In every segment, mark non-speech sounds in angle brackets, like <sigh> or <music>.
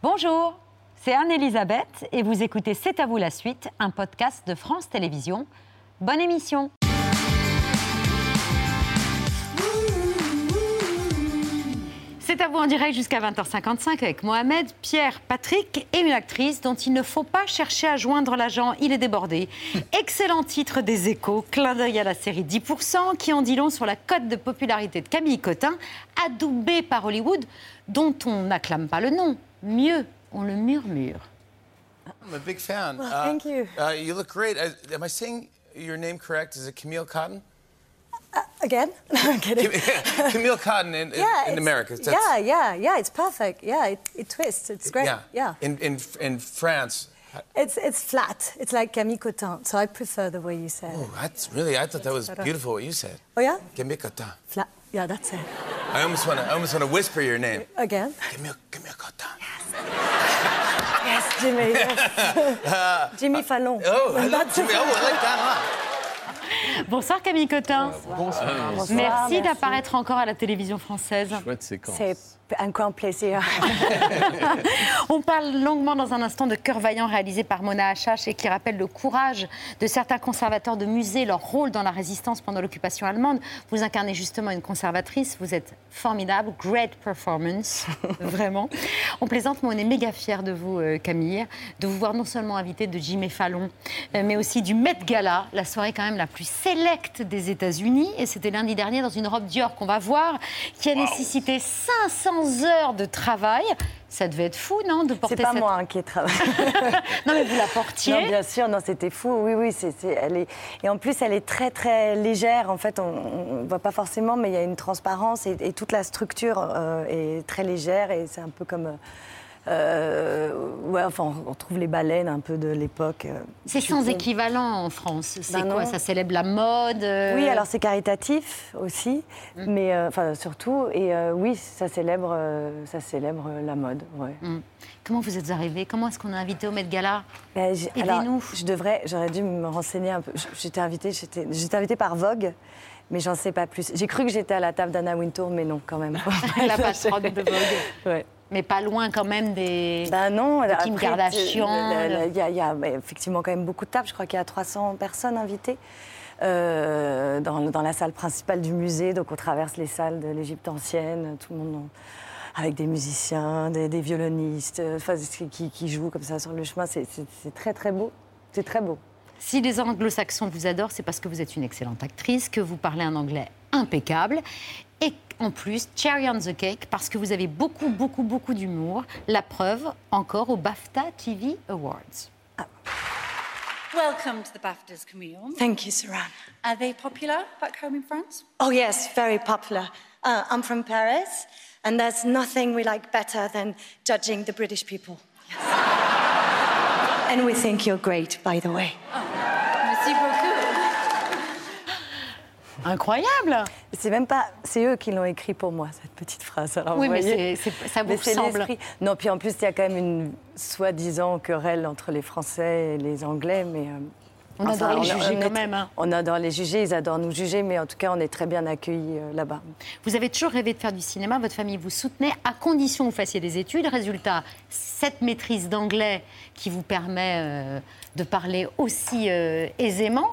Bonjour, c'est Anne-Elisabeth et vous écoutez C'est à vous la suite, un podcast de France Télévisions. Bonne émission C'est à vous en direct jusqu'à 20h55 avec Mohamed, Pierre, Patrick et une actrice dont il ne faut pas chercher à joindre l'agent, il est débordé. Excellent titre des échos, clin d'œil à la série 10% qui en dit long sur la cote de popularité de Camille Cotin, adoubée par Hollywood, dont on n'acclame pas le nom. Mieux, on le murmure. I'm a big fan. Well, thank you. Uh, you look great. Uh, am I saying your name correct? Is it Camille Cotton? Again? <laughs> No, I'm kidding. Camille Cotton in, in, <laughs> yeah, in America. That's- Yeah, yeah, yeah. It's perfect. Yeah, it, it twists. It's great. Yeah. Yeah. In, in, in France. It's it's flat. It's like Camille Cotin. So I prefer the way you said Oh, that's really, I thought that was beautiful what you said. Oh yeah? Camille Cotton. Flat. Yeah, that's it. I almost want to, I almost want to whisper your name. Again? Camille, Camille Cotton. Yes, Jimmy. Yes. <laughs> Jimmy Fallon. Oh, I love That's Jimmy. Oh, I like that a lot. Bonsoir Camille Cotin. Bonsoir, Merci, merci. d'apparaître encore à la télévision française. Chouette séquence. Un grand plaisir. <laughs> On parle longuement dans un instant de Cœur vaillant réalisé par Mona Achache et qui rappelle le courage de certains conservateurs de musées, leur rôle dans la résistance pendant l'occupation allemande. Vous incarnez justement une conservatrice, vous êtes formidable, great performance, <laughs> vraiment. On plaisante, mais on est méga fiers de vous, euh, Camille, de vous voir non seulement invitée de Jimmy Fallon, euh, mais aussi du Met Gala, la soirée quand même la plus sélecte des États-Unis. Et c'était lundi dernier dans une robe Dior qu'on va voir, qui a nécessité 500 heures de travail. Ça devait être fou, non, de porter C'est pas cette... moi hein, qui ai travaillé. <laughs> Non, mais vous la portiez. Non, bien sûr, non, c'était fou. Oui, oui, c'est- elle est. Et en plus, elle est très, très légère. En fait, on ne voit pas forcément, mais il y a une transparence et, et toute la structure euh, est très légère et c'est un peu comme. euh, euh, ouais, enfin, on trouve les baleines un peu de l'époque. euh, C'est sans sais. équivalent en France. C'est Ben quoi non. Ça célèbre la mode euh, Oui, alors c'est caritatif aussi, Mm. mais euh, enfin surtout, et oui, ça célèbre, ça célèbre la mode. Ouais. Mm. Comment vous êtes arrivée Comment est-ce qu'on a invité au Met Gala? Ben, Aidez-nous. Je devrais, j'aurais dû me renseigner un peu. J'étais invitée, j'étais, j'étais invitée par Vogue, mais j'en sais pas plus. J'ai cru que j'étais à la table d'Anna Wintour, mais non, quand même. <laughs> La patronne de Vogue. Ouais. Mais pas loin quand même des... Ben non, De Kim après, Kardashian, Il y a, il y a, effectivement quand même beaucoup de tables. Je crois qu'il y a 300 personnes invitées euh, dans, dans la salle principale du musée. Donc on traverse les salles de l'Égypte ancienne, tout le monde en- avec des musiciens, des, des violonistes, euh, enfin, qui, qui- jouent comme ça sur le chemin. C'est très très beau. C'est très beau. Si les anglo-saxons vous adorent, c'est parce que vous êtes une excellente actrice, que vous parlez un anglais impeccable. En plus, cherry on the cake, parce que vous avez beaucoup, beaucoup, beaucoup d'humour. La preuve, encore au BAFTA TV Awards. Welcome to the BAFTAs, Camille. Thank you, Saran. Are they popular back home in France? Oh, yes, very popular. Uh, I'm from Paris, and there's nothing we like better than judging the British people. and we think you're great, by the way. Merci beaucoup. Incroyable C'est même pas, c'est eux qui l'ont écrit pour moi cette petite phrase. Alors, Oui, vous mais voyez ça vous ressemble. Non, puis en plus il y a quand même une soi-disant querelle entre les Français et les Anglais, mais euh, On adore les juger est- quand même, hein. On adore les juger, ils adorent nous juger, mais en tout cas on est très bien accueillis euh, là-bas. Vous avez toujours rêvé de faire du cinéma, votre famille vous soutenait, à condition que vous fassiez des études. Résultat, cette maîtrise d'anglais qui vous permet euh, de parler aussi euh, aisément.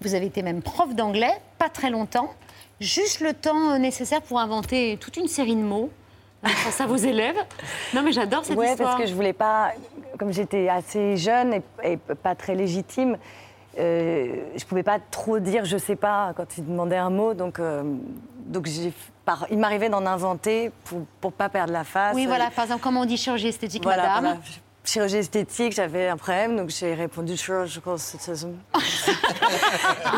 Vous avez été même prof d'anglais, pas très longtemps, juste le temps euh, nécessaire pour inventer toute une série de mots. euh, face à vos élèves. Non, mais j'adore cette ouais, histoire. parce que je voulais pas, comme j'étais assez jeune et, et pas très légitime, euh, je pouvais pas trop dire je sais pas quand ils demandaient un mot, donc euh, donc j'ai par- il m'arrivait d'en inventer pour pour pas perdre la face. Oui, voilà, par exemple, comment on dit chirurgie esthétique, Voilà, madame. Chirurgie esthétique, j'avais un problème, donc j'ai répondu chirurgical esthétism. <laughs>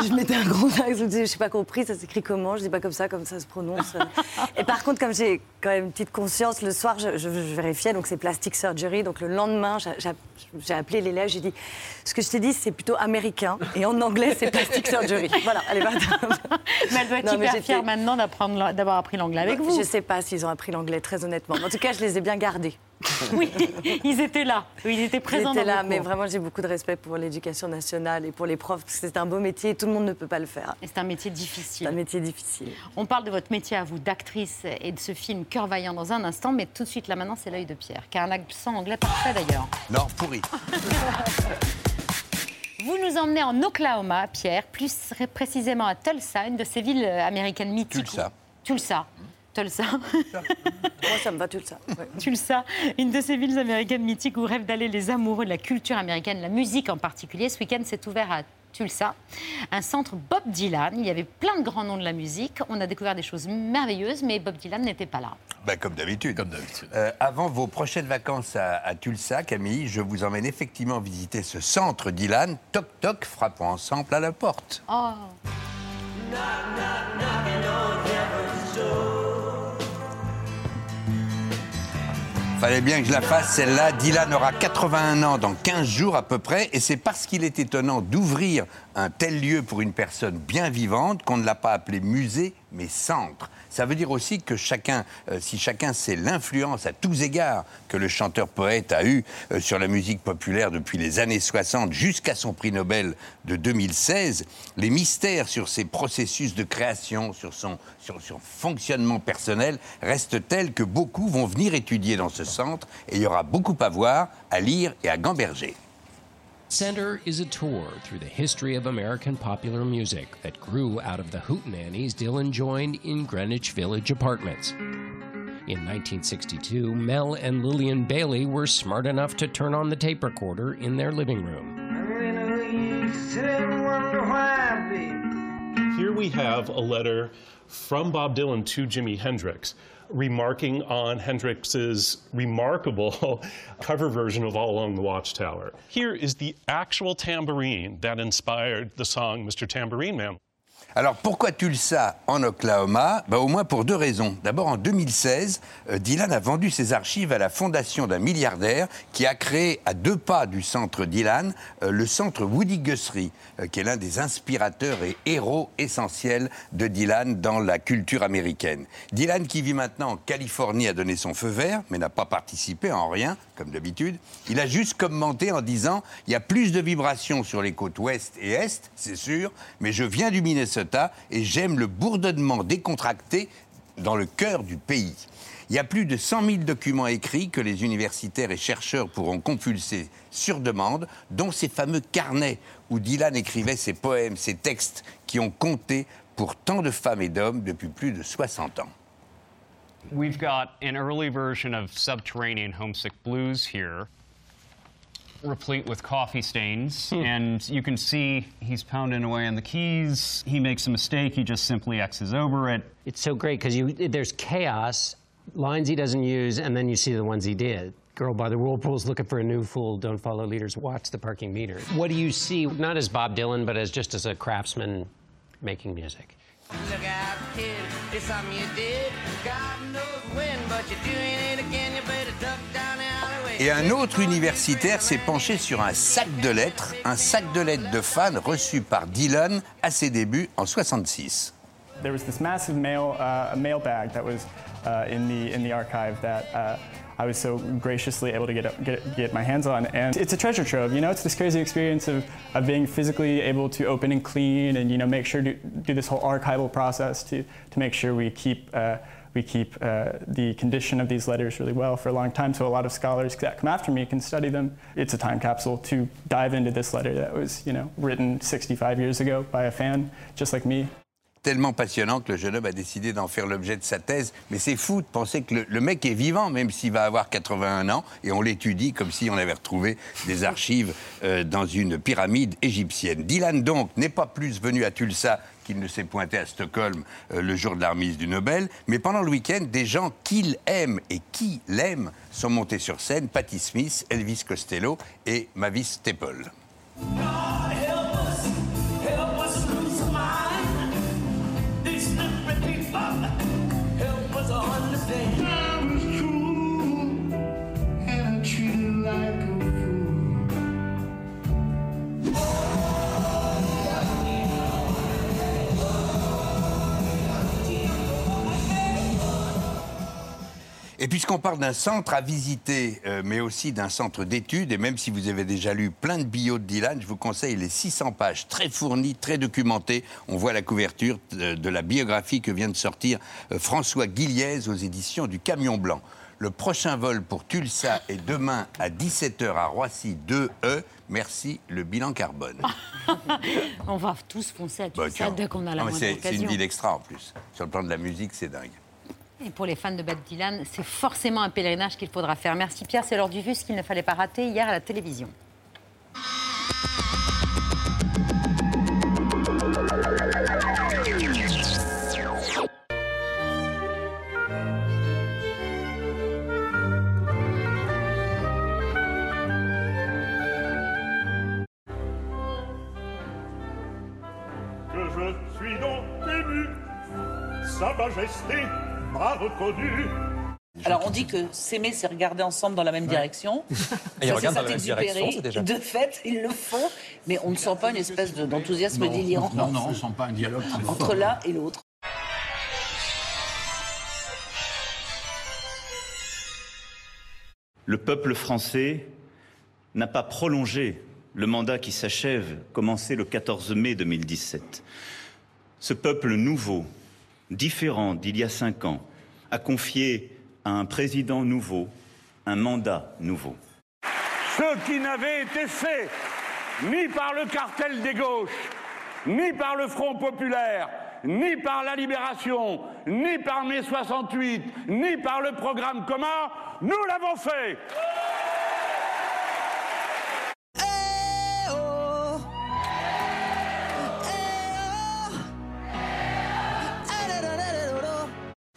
je mettais un gros accent, je disais, je n'ai pas compris, ça s'écrit comment, je dis pas comme ça, comme ça se prononce. Et par contre, comme j'ai quand même une petite conscience, le soir, je, je- je vérifiais, donc c'est plastic surgery, donc le lendemain, j'ai- appelé l'élève, j'ai dit, ce que je t'ai dit, c'est plutôt américain, et en anglais, c'est plastic surgery. <laughs> Voilà, allez, va. Mais elle doit être Non, hyper fière maintenant d'avoir appris l'anglais avec vous. Je sais pas s'ils ont appris l'anglais, très honnêtement. En tout cas, je les ai bien gardés. <laughs> Oui, ils étaient là. Ils étaient présents J'étais dans là, mais cours. vraiment, j'ai beaucoup de respect pour l'éducation nationale et pour les profs, parce que c'est un beau métier et tout le monde ne peut pas le faire. Et c'est un métier difficile. un métier difficile. On parle de votre métier à vous d'actrice et de ce film Cœur vaillant dans un instant, mais tout de suite là maintenant c'est l'œil de Pierre, qui a un accent anglais parfait d'ailleurs. Non, pourri. <laughs> Vous nous emmenez en Oklahoma, Pierre, plus précisément à Tulsa, une de ces villes euh, américaines mythiques. Tulsa. Tulsa. Tulsa. <laughs> Moi, ça me va tout ça. ouais. Tulsa, une de ces villes américaines mythiques où rêvent d'aller les amoureux de la culture américaine, la musique en particulier. Ce week-end s'est ouvert à Tulsa, un centre Bob Dylan. Il y avait plein de grands noms de la musique. On a découvert des choses merveilleuses, mais Bob Dylan n'était pas là. Bah, comme d'habitude. Comme d'habitude. Euh, avant vos prochaines vacances à, à Tulsa, Camille, je vous emmène effectivement visiter ce centre Dylan. Toc toc, frappons ensemble à la porte. Oh, Fallait bien que je la fasse, celle-là. Dylan aura 81 ans dans 15 jours à peu près, et c'est parce qu'il est étonnant d'ouvrir un tel lieu pour une personne bien vivante qu'on ne l'a pas appelé musée, mais centre. Ça veut dire aussi que chacun, euh, si chacun sait l'influence à tous égards que le chanteur-poète a eu euh, sur la musique populaire depuis les années 60 jusqu'à son prix Nobel de 2016, les mystères sur ses processus de création, sur son, sur son fonctionnement personnel restent tels que beaucoup vont venir étudier dans ce centre et il y aura beaucoup à voir, à lire et à gamberger. Center is a tour through the history of American popular music that grew out of the hootenannies Dylan joined in Greenwich Village apartments. In 1962, Mel and Lillian Bailey were smart enough to turn on the tape recorder in their living room. Here we have a letter from Bob Dylan to Jimi Hendrix, remarking on Hendrix's remarkable <laughs> cover version of All Along the Watchtower. Here is the actual tambourine that inspired the song Mr. Tambourine Man. Alors pourquoi Tulsa en Oklahoma? Ben, Au moins pour deux raisons. D'abord en 2016, euh, Dylan a vendu ses archives à la fondation d'un milliardaire qui a créé à deux pas du centre Dylan euh, le centre Woody Guthrie, euh, qui est l'un des inspirateurs et héros essentiels de Dylan dans la culture américaine. Dylan qui vit maintenant en Californie a donné son feu vert, mais n'a pas participé en rien, comme d'habitude. Il a juste commenté en disant il y a plus de vibrations sur les côtes ouest et est, c'est sûr, mais je viens du Minnesota et j'aime le bourdonnement décontracté dans le cœur du pays. Il y a plus de 100 000 documents écrits que les universitaires et chercheurs pourront compulser sur demande, dont ces fameux carnets où Dylan écrivait ses poèmes, ses textes qui ont compté pour tant de femmes et d'hommes depuis plus de 60 ans. We've got an early version of Subterranean Homesick Blues here, replete with coffee stains. Hmm. And you can see he's pounding away on the keys. He makes a mistake, he just simply X's over it. It's so great because you there's chaos, lines he doesn't use, and then you see the ones he did. Girl by the whirlpool's looking for a new fool. Don't follow leaders. Watch the parking meter. What do you see? Not as Bob Dylan, but as just as a craftsman making music. Look out, kid, it's something you did. God knows when, but you're doing it again. You better duck down the alleyway. Et un autre universitaire s'est penché sur un sac de lettres, un sac de lettres de fans reçu par Dylan à ses débuts en 66. There was this massive mail, uh, mail bag that was uh, in, the, in the archive that uh, I was so graciously able to get, get, get my hands on. And it's a treasure trove, you know? It's this crazy experience of, of being physically able to open and clean and, you know, make sure to do this whole archival process to, to make sure we keep, uh, we keep uh, the condition of these letters really well for a long time so a lot of scholars that come after me can study them. It's a time capsule to dive into this letter that was, you know, written 65 years ago by a fan just like me. Tellement passionnant que le jeune homme a décidé d'en faire l'objet de sa thèse. Mais c'est fou de penser que le, mec est vivant, même s'il va avoir 81 ans, et on l'étudie comme si on avait retrouvé des archives euh, dans une pyramide égyptienne. Dylan, donc, n'est pas plus venu à Tulsa qu'il ne s'est pointé à Stockholm euh, le jour de la remise du Nobel, mais pendant le week-end, des gens qu'il aime et qui l'aiment sont montés sur scène, Patti Smith, Elvis Costello et Mavis Staple. Et puisqu'on parle d'un centre à visiter, euh, mais aussi d'un centre d'études, et même si vous avez déjà lu plein de bio de Dylan, je vous conseille les 600 pages très fournies, très documentées. On voit la couverture de, de la biographie que vient de sortir euh, François Guilliez aux éditions du Camion Blanc. Le prochain vol pour Tulsa est demain à 17h à Roissy 2E. Merci, le bilan carbone. <laughs> On va tous foncer à Bah, Tulsa tiens. dès qu'on a la moindre c'est- C'est une occasion. ville extra en plus. Sur le plan de la musique, c'est dingue. Et pour les fans de Bob Dylan, c'est forcément un pèlerinage qu'il faudra faire. Merci Pierre, c'est l'heure du vu, ce qu'il ne fallait pas rater hier à la télévision. Reconnu. Alors on dit que s'aimer, c'est regarder ensemble dans la même direction. <laughs> Et ils regardent dans la même Saint-Exupéry. direction, c'est déjà- De fait, ils le font, mais on ne sent pas une espèce de- d'enthousiasme délirant Non, non, on sent pas un dialogue très fort. entre l'un et l'autre. Le peuple français n'a pas prolongé le mandat qui s'achève, commencé le 14 mai 2017. Ce peuple nouveau, différent d'il y a cinq ans, a confié à un président nouveau un mandat nouveau. Ce qui n'avait été fait ni par le cartel des gauches, ni par le Front populaire, ni par la Libération, ni par mai 68, ni par le programme commun, nous l'avons fait.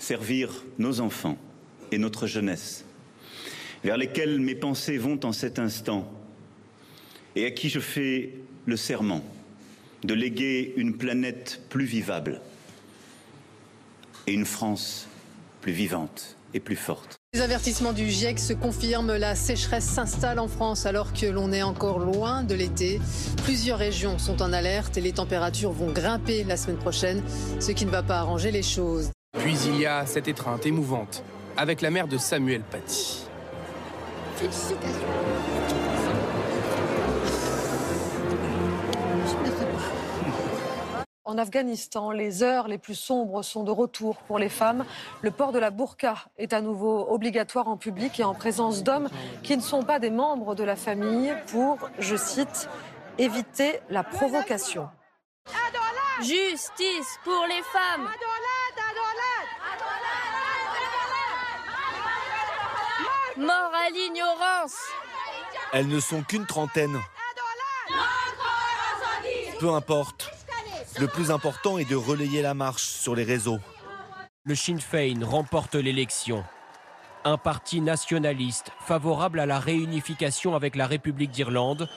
Servir nos enfants et notre jeunesse, vers lesquels mes pensées vont en cet instant, et à qui je fais le serment de léguer une planète plus vivable et une France plus vivante et plus forte. Les avertissements du GIEC se confirment, la sécheresse s'installe en France alors que l'on est encore loin de l'été. Plusieurs régions sont en alerte et les températures vont grimper la semaine prochaine, ce qui ne va pas arranger les choses. Puis il y a cette étreinte émouvante avec la mère de Samuel Paty. En Afghanistan, les heures les plus sombres sont de retour pour les femmes. Le port de la burqa est à nouveau obligatoire en public et en présence d'hommes qui ne sont pas des membres de la famille pour, je cite, éviter la provocation. Justice pour les femmes. Mort à l'ignorance. Elles ne sont qu'une trentaine. Peu importe. Le plus important est de relayer la marche sur les réseaux. Le Sinn Féin remporte l'élection. Un parti nationaliste favorable à la réunification avec la République d'Irlande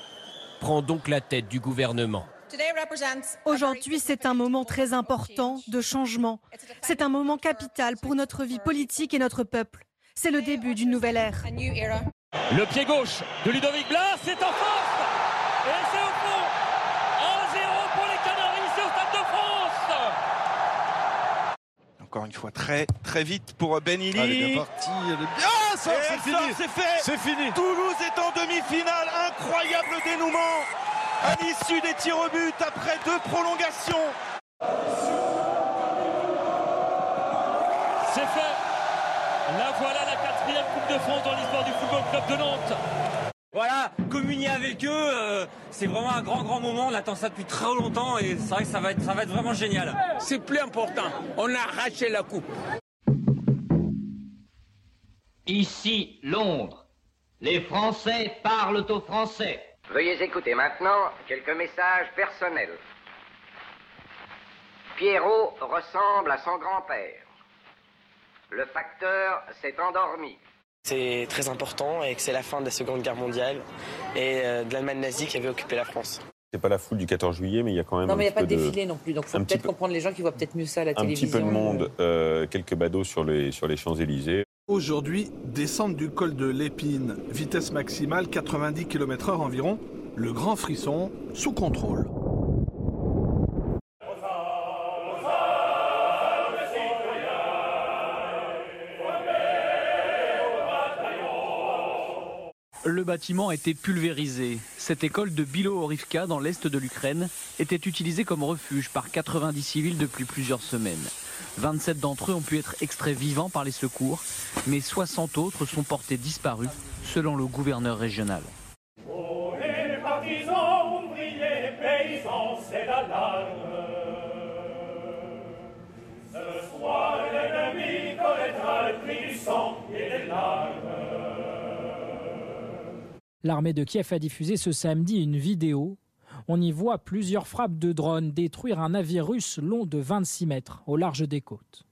prend donc la tête du gouvernement. Aujourd'hui, c'est un moment très important de changement. C'est un moment capital pour notre vie politique et notre peuple. C'est le début d'une nouvelle ère. Le pied gauche de Ludovic Blas, c'est en force Et c'est au fond 1-0 pour les Canaries, c'est au Stade de France Encore une fois, très très vite pour Ben Illy. Bien bien- Ah, ça, c'est fini. fait C'est fini. Toulouse est en demi-finale, incroyable dénouement à l'issue des tirs au but après deux prolongations. De France dans l'histoire du Football Club de Nantes Voilà, communier avec eux, euh, c'est vraiment un grand grand moment. On attend ça depuis très longtemps et c'est vrai que ça va être, ça va être vraiment génial. C'est plus important. On a arraché la coupe. Ici, Londres. Les Français parlent aux Français. Veuillez écouter maintenant quelques messages personnels. Pierrot ressemble à son grand-père. Le facteur s'est endormi. C'est très important et que c'est la fin de la Seconde Guerre mondiale et euh, de l'Allemagne nazie qui avait occupé la France. C'est pas la foule du 14 juillet, mais il y a quand même. Non, un mais il n'y a pas de peu défilé non plus, donc il faut un peut-être peu- comprendre les gens qui voient peut-être mieux ça à la Un télévision. petit peu de monde, euh, quelques badauds sur les, sur les Champs-Élysées. Aujourd'hui, descente du col de l'Épine, vitesse maximale 90 km/h environ, le grand frisson sous contrôle. Le bâtiment a été pulvérisé. Cette école de Bilo-Orivka, dans l'est de l'Ukraine, était utilisée comme refuge par 90 civils depuis plusieurs semaines. 27 d'entre eux ont pu être extraits vivants par les secours, mais 60 autres sont portés disparus, selon le gouverneur régional. L'armée de Kiev a diffusé ce samedi une vidéo. On y voit plusieurs frappes de drones détruire un navire russe long de 26 mètres au large des côtes.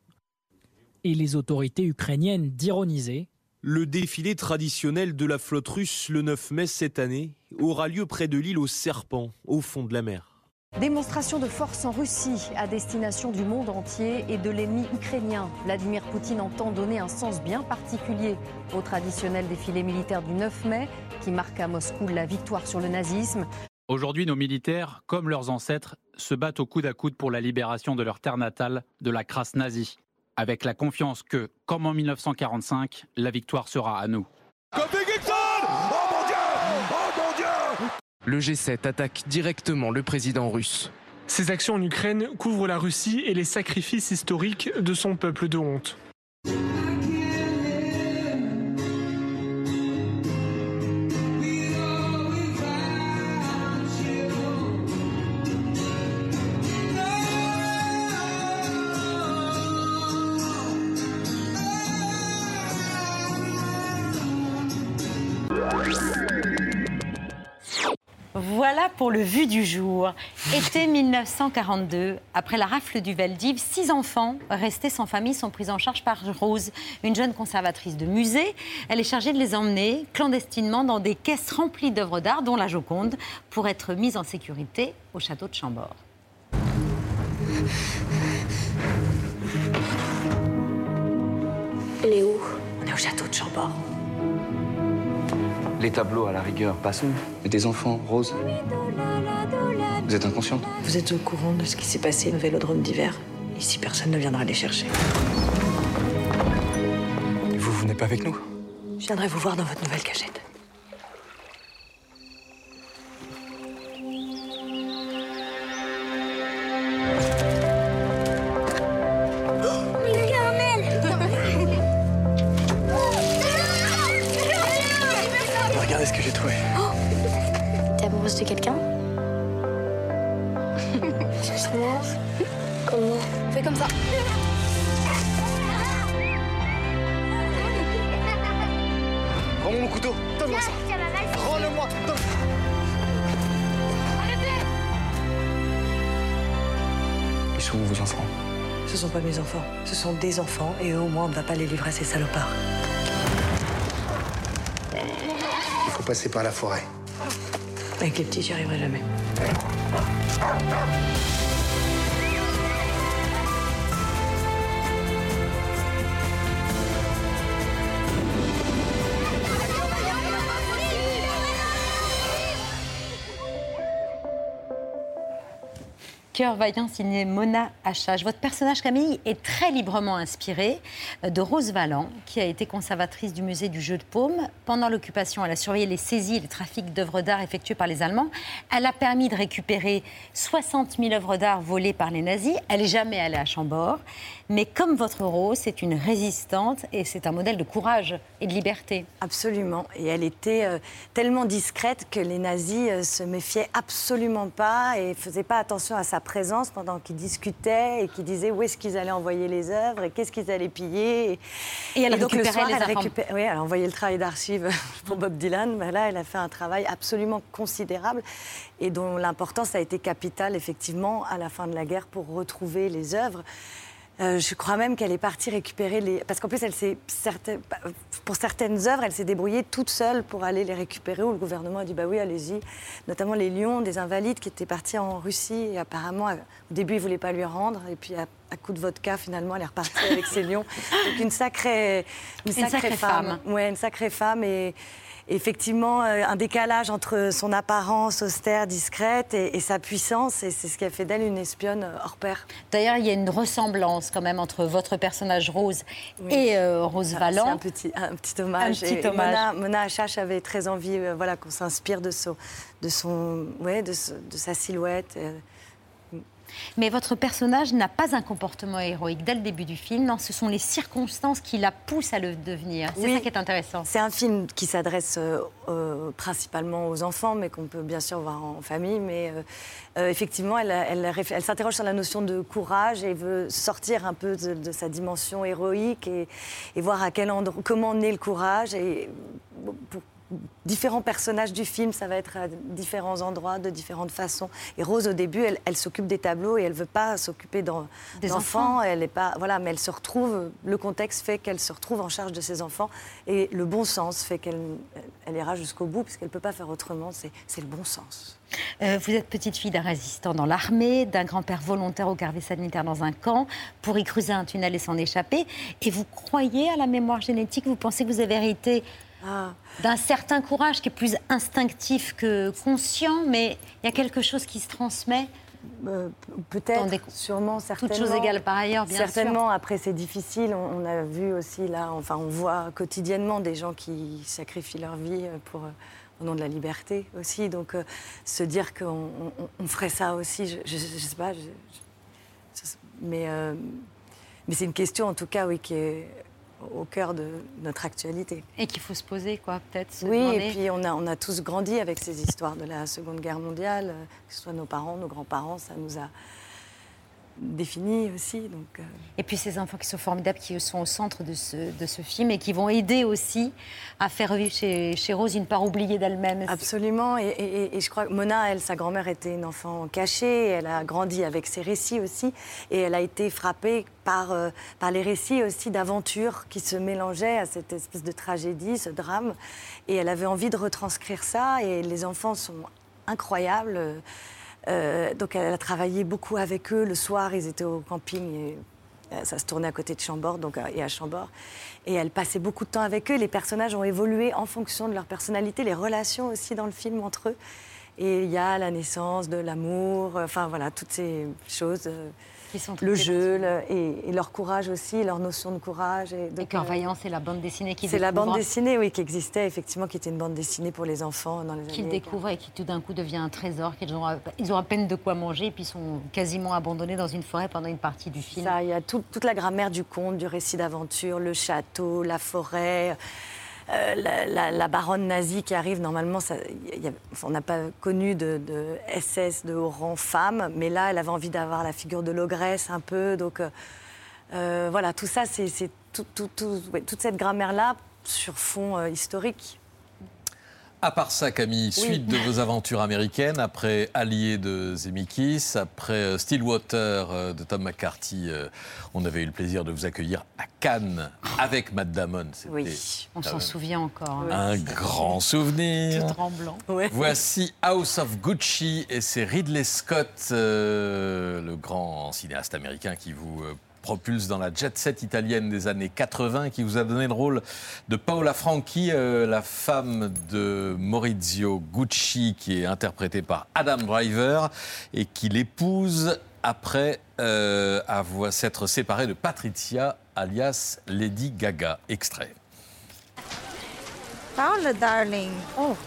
Et les autorités ukrainiennes d'ironiser. Le défilé traditionnel de la flotte russe le 9 mai cette année aura lieu près de l'île aux serpents, au fond de la mer. Démonstration de force en Russie à destination du monde entier et de l'ennemi ukrainien. Vladimir Poutine entend donner un sens bien particulier au traditionnel défilé militaire du 9 mai qui marque à Moscou la victoire sur le nazisme. Aujourd'hui, nos militaires, comme leurs ancêtres, se battent au coude à coude pour la libération de leur terre natale de la crasse nazie, avec la confiance que, comme en 1945, la victoire sera à nous. Le G7 attaque directement le président russe. Ces actions en Ukraine couvrent la Russie et les sacrifices historiques de son peuple de honte. Pour le vu du jour. <laughs> Été 1942, après la rafle du Veldiv, six enfants restés sans famille sont pris en charge par Rose, une jeune conservatrice de musée. Elle est chargée de les emmener clandestinement dans des caisses remplies d'œuvres d'art, dont la Joconde, pour être mise en sécurité au château de Chambord. Elle est où? On est au château de Chambord. Les tableaux, à la rigueur, passons. Mais des enfants, Rose. Vous êtes inconsciente Vous êtes au courant de ce qui s'est passé au vélodrome d'hiver Ici, personne ne viendra les chercher. Vous venez pas avec nous? Je viendrai vous voir dans votre nouvelle cachette. Ce sont pas mes enfants, ce sont des enfants et eux, au moins on ne va pas les livrer à ces salopards. Il faut passer par la forêt. Avec les petits, j'y arriverai jamais. Cœur vaillant signé Mona Achage. Votre personnage, Camille, est très librement inspiré euh, de Rose Valland, qui a été conservatrice du musée du jeu de paume. Pendant l'occupation, elle a surveillé les saisies et les trafics d'œuvres d'art effectués par les Allemands. Elle a permis de récupérer 60 000 œuvres d'art volées par les nazis. Elle n'est jamais allée à Chambord. Mais comme votre Rose, c'est une résistante et c'est un modèle de courage et de liberté. Absolument. Et elle était euh, tellement discrète que les nazis euh, se méfiaient absolument pas et faisaient pas attention à sa présence pendant qu'ils discutaient et qu'ils disaient où est-ce qu'ils allaient envoyer les œuvres et qu'est-ce qu'ils allaient piller. Et elle donc le soir, les elle, oui, elle a envoyé le travail d'archives <laughs> pour Bob Dylan. Là, elle a fait un travail absolument considérable et dont l'importance a été capitale effectivement à la fin de la guerre pour retrouver les œuvres. Euh, je crois même qu'elle est partie récupérer les. Parce qu'en plus, elle s'est certaines- pour certaines œuvres, elle s'est débrouillée toute seule pour aller les récupérer. Où le gouvernement a dit bah oui, allez-y. Notamment les lions des invalides qui étaient partis en Russie et apparemment, euh, au début, ils ne voulaient pas lui rendre. Et puis, à, à coup de vodka, finalement, elle est repartie avec ses lions. <laughs> Donc une sacrée, une Une sacrée, sacrée femme. femme. Ouais, une sacrée femme et effectivement euh, un décalage entre son apparence austère, discrète et, et sa puissance. Et c'est ce qui a fait d'elle une espionne hors pair. D'ailleurs, il y a une ressemblance quand même entre votre personnage Rose Oui. et euh, Rose Ah, Valland. C'est un petit, un petit hommage. Un petit Et- et hommage. Mona, Mona Achache avait très envie euh, voilà, qu'on s'inspire de, son, de, son, ouais, de, ce- de sa silhouette. euh. Mais votre personnage n'a pas un comportement héroïque dès le début du film. Non, ce sont les circonstances qui la poussent à le devenir. C'est Oui. ça qui est intéressant. C'est un film qui s'adresse euh, euh, principalement aux enfants, mais qu'on peut bien sûr voir en famille. Mais euh, effectivement, elle, elle, elle s'interroge sur la notion de courage et veut sortir un peu de, de sa dimension héroïque et, et voir à quel endroit, comment naît le courage. Et pour différents personnages du film, ça va être à différents endroits, de différentes façons. Et Rose, au début, elle, elle s'occupe des tableaux et elle veut pas s'occuper d'enfants. enfants. Elle est pas, voilà, mais elle se retrouve. Le contexte fait qu'elle se retrouve en charge de ses enfants et le bon sens fait qu'elle elle ira jusqu'au bout puisqu'elle peut pas faire autrement. C'est le bon sens. Euh, vous êtes petite fille d'un résistant dans l'armée, d'un grand-père volontaire au carvet sanitaire dans un camp, pour y creuser un tunnel et s'en échapper. Et vous croyez à la mémoire génétique? Vous pensez que vous avez hérité Ah. d'un certain courage qui est plus instinctif que conscient, mais il y a quelque chose qui se transmet Euh, Peut-être, des- sûrement, certainement. choses égales par ailleurs, bien sûr. certainement. Après, c'est difficile. On, on a vu aussi là, enfin, on voit quotidiennement des gens qui sacrifient leur vie pour euh, au nom de la liberté aussi. Donc, euh, se dire qu'on on- on ferait ça aussi, je, je, je sais pas. je- mais euh, mais c'est une question, en tout cas, oui, qui est au cœur de notre actualité. et qu'il faut se poser, quoi, peut-être. Oui, demander. et puis on a, on a tous grandi avec ces histoires de la Seconde Guerre mondiale, euh, que ce soit nos parents, nos grands-parents, ça nous a définis aussi. Donc, euh, Et puis ces enfants qui sont formidables, qui sont au centre de ce, de ce film et qui vont aider aussi à faire revivre chez, chez Rose une part oubliée d'elle-même. Absolument, et, et- et je crois que Mona, elle, sa grand-mère était une enfant cachée, elle a grandi avec ses récits aussi, et elle a été frappée par, euh, par les récits aussi d'aventures qui se mélangeaient à cette espèce de tragédie, ce drame, et elle avait envie de retranscrire ça, et les enfants sont incroyables. Euh, donc elle a travaillé beaucoup avec eux. Le soir, ils étaient au camping et euh, ça se tournait à côté de Chambord donc, euh, et à Chambord. Et elle passait beaucoup de temps avec eux. Les personnages ont évolué en fonction de leur personnalité, les relations aussi dans le film entre eux. Et il y a la naissance de l'amour, enfin voilà, toutes ces choses. Sont le jeu le- et, et leur courage aussi, leur notion de courage. Et, Et donc, Cœur euh, Vaillant, c'est la bande dessinée qui c'est la bande dessinée, oui, qui existait effectivement, qui était une bande dessinée pour les enfants dans les qu'ils années découvrent et qui tout d'un coup devient un trésor, qu'ils ont, à- ils ont à peine de quoi manger et puis sont quasiment abandonnés dans une forêt pendant une partie du film. Ça, il y a tout- toute la grammaire du conte, du récit d'aventure, le château, la forêt, euh, la, baronne nazie qui arrive. Normalement, on n'a pas connu de, SS de haut rang femme, mais là, elle avait envie d'avoir la figure de l'ogresse un peu. Donc, euh, euh, voilà, tout ça, c'est toute cette grammaire-là sur fond historique. À part ça, Camille, suite de vos aventures américaines, après Allié de Zemekis, après euh, Stillwater euh, de Tom McCarthy, euh, on avait eu le plaisir de vous accueillir à Cannes avec Matt Damon. Oui, on s'en souvient encore. hein. Un grand souvenir. Tout tremblant. Voici House of Gucci et c'est Ridley Scott, euh, le grand cinéaste américain qui vous propulse dans la jet set italienne des années 80 qui vous a donné le rôle de Paola Franchi, euh, la femme de Maurizio Gucci qui est interprétée par Adam Driver et qui l'épouse après euh, avoir s'être séparé de Patricia alias Lady Gaga. Extrait. Paula, darling. Oh,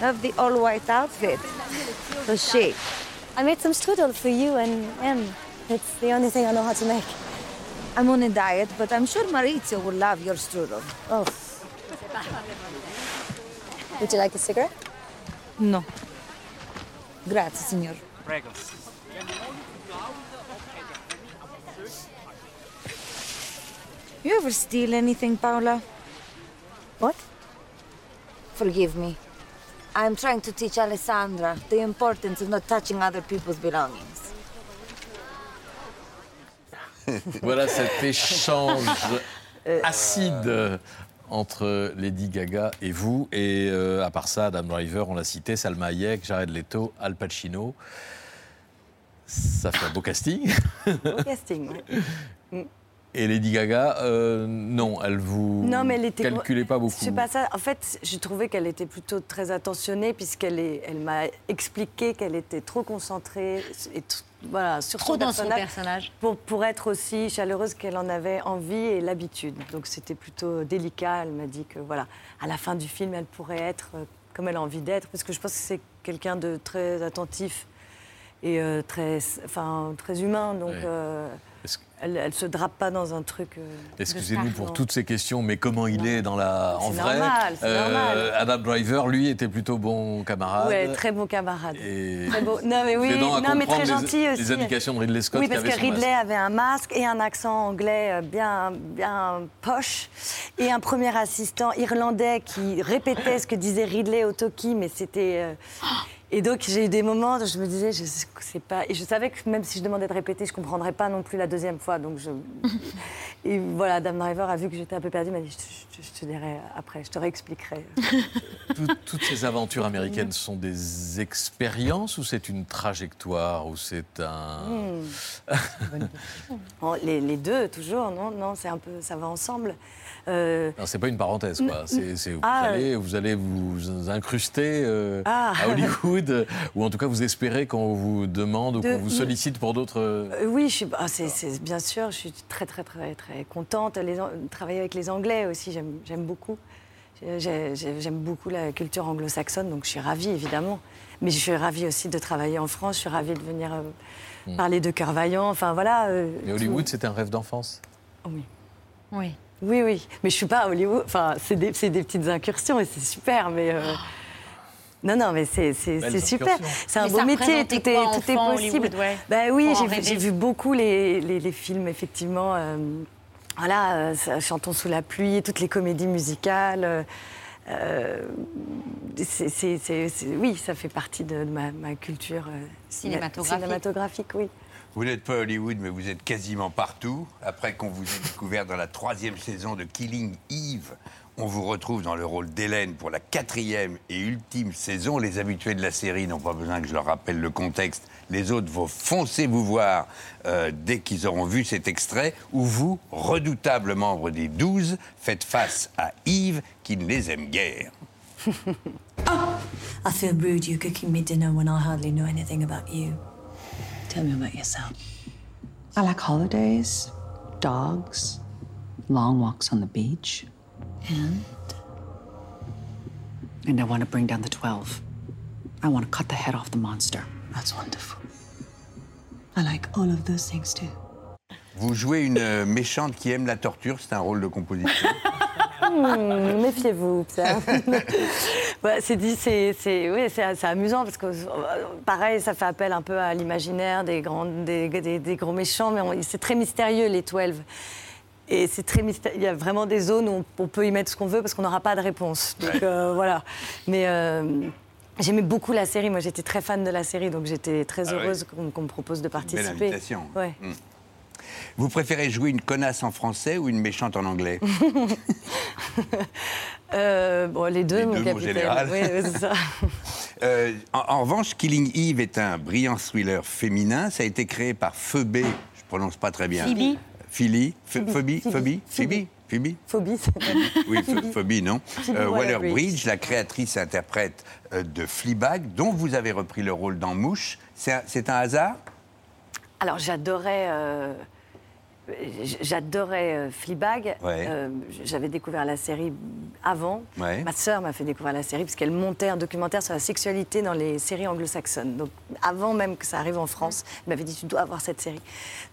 love the all white outfit. So chic. I made some strudel for you and Em. It's the only thing I know how to make. I'm on a diet, but I'm sure Maurizio will love your strudel. Oh. Would you like a cigarette? No. Grazie, signor. Prego. You ever steal anything, Paula? What? Forgive me. I'm trying to teach Alessandra the importance of not touching other people's belongings. <laughs> Voilà cet échange acide entre Lady Gaga et vous. Et euh, à part ça, Adam Driver, on l'a cité, Salma Hayek, Jared Leto, Al Pacino. Ça fait un beau casting. Beau casting, ouais. <laughs> Et Lady Gaga, euh, non, elle vous Non, mais elle était. calculait pas beaucoup. C'est pas ça. En fait, j'ai trouvé qu'elle était plutôt très attentionnée, puisqu'elle est... elle m'a expliqué qu'elle était trop concentrée et t- voilà, sur Trop son dans son personnage, personnage. Pour, pour être aussi chaleureuse qu'elle en avait envie et l'habitude. Donc c'était plutôt délicat. Elle m'a dit que voilà, à la fin du film, elle pourrait être euh, comme elle a envie d'être, parce que je pense que c'est quelqu'un de très attentif et euh, très, enfin, très humain. Donc Ouais. euh, Est-ce- elle, elle se drape pas dans un truc. euh, Excusez-nous pour non. toutes ces questions, mais comment il est dans la, en C'est vrai Euh, normal, c'est normal. Adam Driver, lui, était plutôt bon camarade. Ouais, très bon camarade. Et Très beau. Non mais oui, non mais très gentil les, aussi. les indications de Ridley Scott Oui, parce avait que Ridley masque. avait un masque et un accent anglais euh, bien, bien poche, et un premier assistant irlandais qui répétait ce que disait Ridley au Toki, mais c'était. euh, Et donc j'ai eu des moments où je me disais, je sais pas, et je savais que même si je demandais de répéter, je comprendrais pas non plus la deuxième fois, donc je. <laughs> Et voilà, Dame Driver a vu que j'étais un peu perdue, m'a dit, je, je- je te dirai après, je te réexpliquerai. <laughs> Tout- toutes ces aventures américaines sont des expériences ou c'est une trajectoire ou c'est un... Hmm. <laughs> Bon, les, les deux, toujours, non, non, c'est un peu, ça va ensemble. Euh, c'est pas une parenthèse, quoi. C'est, c'est- vous, Ah, allez, vous allez vous incruster euh, Ah. à Hollywood, <laughs> ou en tout cas vous espérez qu'on vous demande ou De- qu'on vous sollicite pour d'autres. euh, oui, je suis, ah, c'est, c'est- bien sûr, je suis très, très, très, très contente. Les, travailler avec les Anglais aussi, j'aime, j'aime beaucoup. J'ai- j'ai- j'aime beaucoup la culture anglo-saxonne, donc je suis ravie, évidemment. Mais je suis ravie aussi de travailler en France, je suis ravie de venir euh, Mm. parler de cœur vaillant, enfin voilà. euh, Mais Hollywood, c'était un rêve d'enfance? Oui. Oui. Oui, oui. Mais je suis pas à Hollywood. Enfin, c'est des, c'est des petites incursions et c'est super, mais. euh, Non, non, mais c'est c'est- Belles c'est super. C'est un Mais beau métier, tout est, tout est possible. Ouais. Ben oui, j'ai vu- rêver. j'ai vu beaucoup les, les- les films, effectivement. euh, voilà, euh, Chantons sous la pluie, toutes les comédies musicales. euh, c'est- c'est- c'est- c'est- oui, ça fait partie de ma, ma culture euh, Cinématographique. cinématographique, oui. Vous n'êtes pas Hollywood, mais vous êtes quasiment partout. Après qu'on vous ait découvert dans la troisième saison de Killing Eve, on vous retrouve dans le rôle d'Hélène pour la quatrième et ultime saison. Les habitués de la série n'ont pas besoin que je leur rappelle le contexte. Les autres vont foncer vous voir euh, dès qu'ils auront vu cet extrait, où vous, redoutable membre des douze, faites face à Yves qui ne les aime guère. <laughs> I feel rude you cooking me dinner when I hardly know anything about you? Tell me about yourself. I like holidays, dogs, long walks on the beach. And? And I want to bring down the 12. I want to cut the head off the monster. That's wonderful. I like all of those things too. Vous jouez une euh, méchante qui aime la torture, c'est un rôle de composition. <laughs> Hmm, Méfiez-vous, Pierre. <laughs> C'est dit, c'est, c'est, oui, c'est, amusant parce que pareil, ça fait appel un peu à l'imaginaire des grands, des, des- des gros méchants, mais c'est très mystérieux les 12. Et c'est très mystérieux. Il y a vraiment des zones où on, on peut y mettre ce qu'on veut parce qu'on n'aura pas de réponse. Donc Ouais. euh, voilà. Mais euh, j'aimais beaucoup la série. Moi, j'étais très fan de la série, donc j'étais très Ah heureuse qu'on, me propose de Belle participer. invitation. Ouais. Hmm. Vous préférez jouer une connasse en français ou une méchante en anglais <laughs> <laughs> Euh, bon, les deux, Les mon deux, capitaine. général. Oui, oui, ça. <laughs> Euh, en, en revanche, Killing Eve est un brillant thriller féminin. Ça a été créé par Phoebe, je prononce pas très bien. Phoebe. Philly, Phoebe, Phoebe. Phoebe, Phoebe? Phobie, c'est Oui, Phoebe, non. Euh, Waller-Bridge. La créatrice et interprète de Fleabag, dont vous avez repris le rôle dans Mouche. C'est un, c'est un hasard? Alors j'adorais, euh, j'adorais euh, Fleabag. Ouais. Euh, J'avais découvert la série avant. Ouais. Ma sœur m'a fait découvrir la série parce qu'elle montait un documentaire sur la sexualité dans les séries anglo-saxonnes. Donc avant même que ça arrive en France, elle m'avait dit tu dois avoir cette série.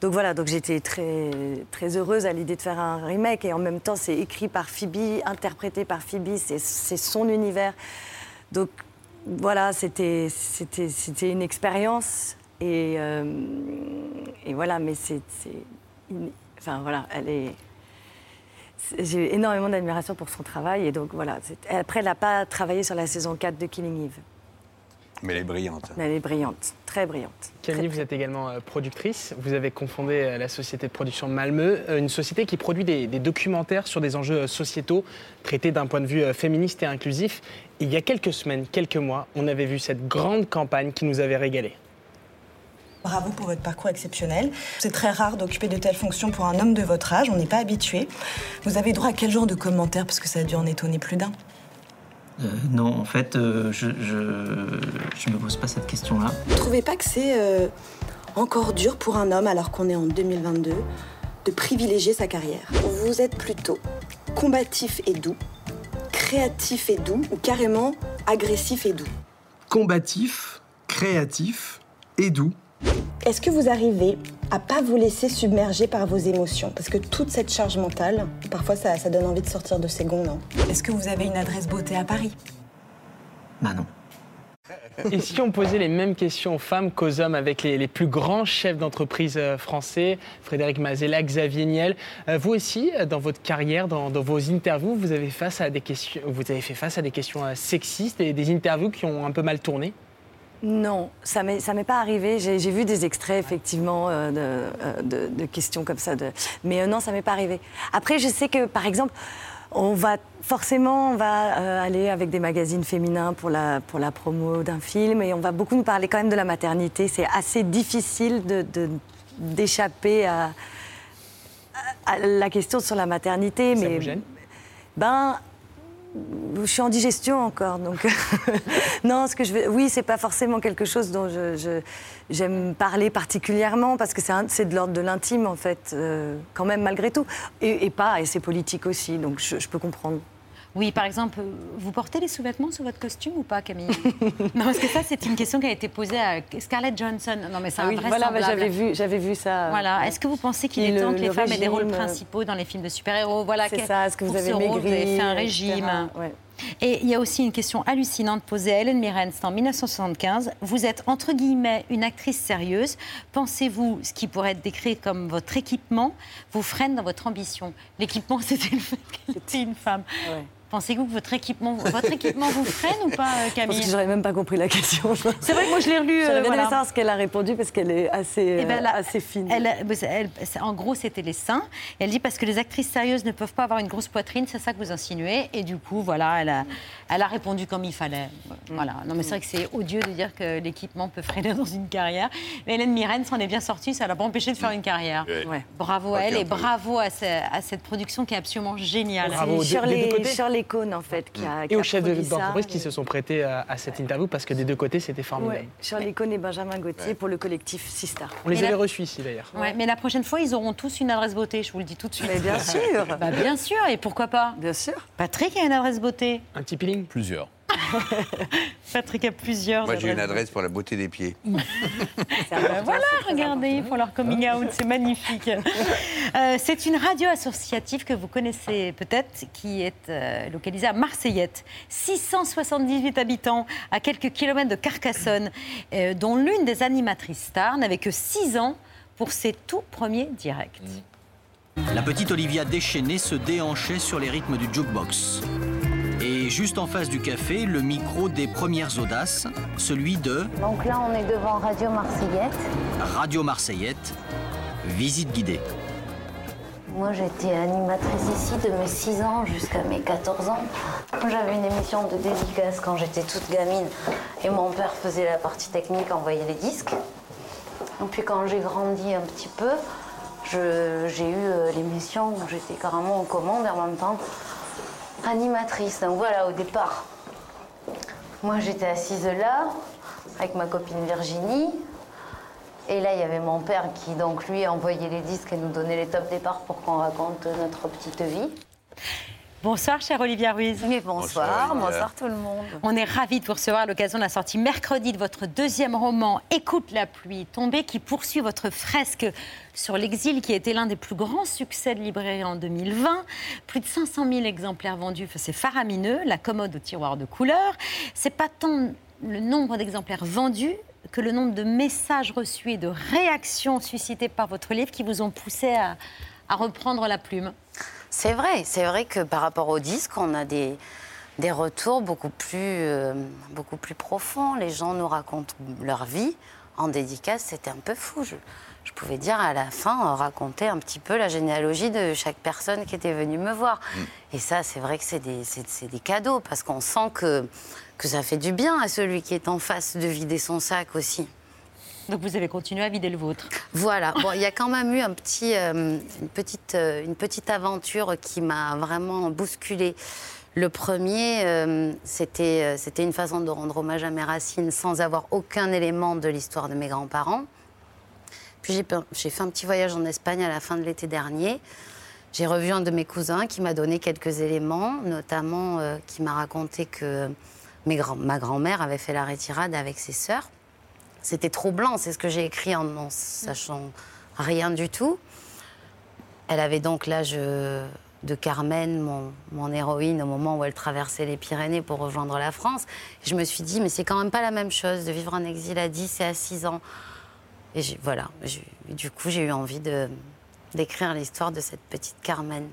Donc voilà, donc j'étais très très heureuse à l'idée de faire un remake et en même temps c'est écrit par Phoebe, interprété par Phoebe, c'est c'est son univers. Donc voilà, c'était c'était c'était une expérience et euh, et voilà, mais c'est enfin voilà, elle est j'ai énormément d'admiration pour son travail et donc voilà. Après, elle n'a pas travaillé sur la saison 4 de Killing Eve, Mais elle est brillante. mais elle est brillante, très brillante. Camille, vous êtes également euh, productrice. Vous avez confondé euh, la société de production Malmö, euh, une société qui produit des, des documentaires sur des enjeux sociétaux traités d'un point de vue féministe et inclusif. Et il y a quelques semaines, quelques mois, on avait vu cette grande campagne qui nous avait régalé. Bravo pour votre parcours exceptionnel. C'est très rare d'occuper de telles fonctions pour un homme de votre âge, on n'est pas habitué. Vous avez droit à quel genre de commentaires Parce que ça a dû en étonner plus d'un? Euh, non, en fait, euh, je, je, je me pose pas cette question-là. Vous trouvez pas que c'est euh, encore dur pour un homme, alors qu'on est en 2022, de privilégier sa carrière? Vous êtes plutôt combatif et doux, créatif et doux, ou carrément agressif et doux? Combatif, créatif et doux. Est-ce que vous arrivez à pas vous laisser submerger par vos émotions? Parce que toute cette charge mentale, parfois ça, ça donne envie de sortir de ses gonds, non Est-ce que vous avez une adresse beauté à Paris? Bah non. Et si on posait les mêmes questions aux femmes qu'aux hommes avec les, les plus grands chefs d'entreprise euh, français, Frédéric Mazella, Xavier Niel, euh, vous aussi, euh, dans votre carrière, dans, dans vos interviews, vous avez, face à des questions, vous avez fait face à des questions sexistes et des interviews qui ont un peu mal tourné? Non, ça m'est pas arrivé. J'ai vu des extraits effectivement euh, de, euh, de- de questions comme ça, de... mais euh, non, ça m'est pas arrivé. Après, je sais que par exemple, on va forcément on va euh, aller avec des magazines féminins pour la pour la promo d'un film et on va beaucoup nous parler quand même de la maternité. C'est assez difficile de- d'échapper à, à la question sur la maternité, Ça mais vous gêne? ben je suis en digestion encore, donc <laughs> non, ce que je veux, oui, c'est pas forcément quelque chose dont je, j'aime parler particulièrement parce que c'est, de l'ordre de l'intime en fait, euh, quand même malgré tout, et, pas, et c'est politique aussi, donc je peux comprendre. Oui, par exemple, vous portez les sous-vêtements sur votre costume ou pas, Camille <laughs> Non, parce que ça, c'est une question qui a été posée à Scarlett Johnson. Non, mais c'est Ah oui, voilà, bah, j'avais vu, j'avais vu ça. Voilà. Est-ce que vous pensez qu'il est temps le- que les le femmes aient des rôles euh, principaux dans les films de super-héros? Voilà. C'est ça, est-ce que vous avez ce rôle, vous avez maigri, fait un régime Ouais. Et il y a aussi une question hallucinante posée à Hélène Mirren, c'était en 1975. Vous êtes entre guillemets une actrice sérieuse. Pensez-vous ce qui pourrait être décrit comme votre équipement vous freine dans votre ambition? L'équipement, <laughs> c'était le fait une femme. Pensez-vous que votre équipement, votre équipement vous freine ou pas, euh, Parce Camille que j'aurais même pas compris la question. C'est vrai que moi je l'ai relu. J'aurais euh, bien aimé voilà. savoir ce qu'elle a répondu parce qu'elle est assez, Eh ben, euh, là, assez fine. Elle, bah, elle- en gros, c'était les seins. Et elle dit parce que les actrices sérieuses ne peuvent pas avoir une grosse poitrine, c'est ça que vous insinuez. Et du coup, voilà, elle a, elle a répondu comme il fallait. Voilà. Non, mais c'est vrai que c'est odieux de dire que l'équipement peut freiner dans une carrière. Mais Hélène Mirren s'en est bien sortie, ça l'a pas empêché de faire une carrière. Ouais. Bravo à elle et bravo à, ce- à cette production qui est absolument géniale. C'est Shirley, Shirley Cohn en fait qui a, qui Et a aux chefs de- d'entreprise qui se sont prêtés à, à cette interview parce que des deux côtés, c'était formidable. Ouais, Cohn et Benjamin Gauthier pour le collectif Sistar. On les Et avait la- reçus ici d'ailleurs. Ouais, mais la prochaine fois, ils auront tous une adresse beauté, je vous le dis tout de suite. Mais bien <laughs> sûr. Bah, bien sûr, et pourquoi pas? Bien sûr. Patrick a une adresse beauté. Un petit peeling? Plusieurs. <laughs> Patrick a plusieurs Moi, j'ai une adresse pour la beauté des pieds. <laughs> Voilà, regardez, ils font leur coming out, c'est magnifique. <laughs> Euh, c'est une radio associative que vous connaissez peut-être, qui est euh, localisée à Marseillette. 678 habitants, à quelques kilomètres de Carcassonne, euh, dont l'une des animatrices stars n'avait que 6 ans pour ses tout premiers directs. La petite Olivia déchaînée se déhanchait sur les rythmes du jukebox. Et juste en face du café, le micro des premières audaces, celui de Donc là, on est devant Radio Marseillette. Radio Marseillette, visite guidée. Moi, j'étais animatrice ici de mes 6 ans jusqu'à mes 14 ans. J'avais une émission de dédicace quand j'étais toute gamine. Et mon père faisait la partie technique, envoyait les disques. Et puis quand j'ai grandi un petit peu, j'ai eu euh, l'émission où j'étais carrément en commande et en même temps animatrice. Donc voilà, au départ, moi j'étais assise là avec ma copine Virginie. Et là, il y avait mon père qui, donc, lui, envoyait les disques et nous donnait les top départs pour qu'on raconte notre petite vie. Bonsoir, chère Olivia Ruiz. Mais bonsoir, bonsoir, tout le monde. On est ravis de vous recevoir à l'occasion de la sortie mercredi de votre deuxième roman Écoute la pluie tombée qui poursuit votre fresque sur l'exil qui a été l'un des plus grands succès de librairie en 2020. Plus de 500 000 exemplaires vendus, c'est faramineux. La commode au tiroir de couleur. C'est pas tant le nombre d'exemplaires vendus que le nombre de messages reçus et de réactions suscitées par votre livre qui vous ont poussé à, à reprendre la plume. C'est vrai, c'est vrai que par rapport au disque, on a des, des retours beaucoup plus, euh, beaucoup plus profonds. Les gens nous racontent leur vie. En dédicace, c'était un peu fou. Je, je pouvais dire à la fin, euh, raconter un petit peu la généalogie de chaque personne qui était venue me voir. Et ça, c'est vrai que c'est des, des cadeaux parce qu'on sent que, que ça fait du bien à celui qui est en face de vider son sac aussi. Donc vous avez continué à vider le vôtre. Voilà. Bon, il y a quand même eu un petit, euh, une, petite, euh, une petite aventure qui m'a vraiment bousculée. Le premier, euh, c'était euh, c'était une façon de rendre hommage à mes racines sans avoir aucun élément de l'histoire de mes grands-parents. Puis j'ai fait un petit voyage en Espagne à la fin de l'été dernier. J'ai revu un de mes cousins qui m'a donné quelques éléments, notamment qui m'a raconté que mes ma grand-mère avait fait la retirade avec ses sœurs. C'était troublant, c'est ce que j'ai écrit en n'en sachant rien du tout. Elle avait donc l'âge euh, de Carmen, mon, héroïne, au moment où elle traversait les Pyrénées pour rejoindre la France. Et je me suis dit, mais c'est quand même pas la même chose de vivre en exil à 10 et à 6 ans. Et voilà, du coup, j'ai eu envie d'écrire l'histoire de cette petite Carmen.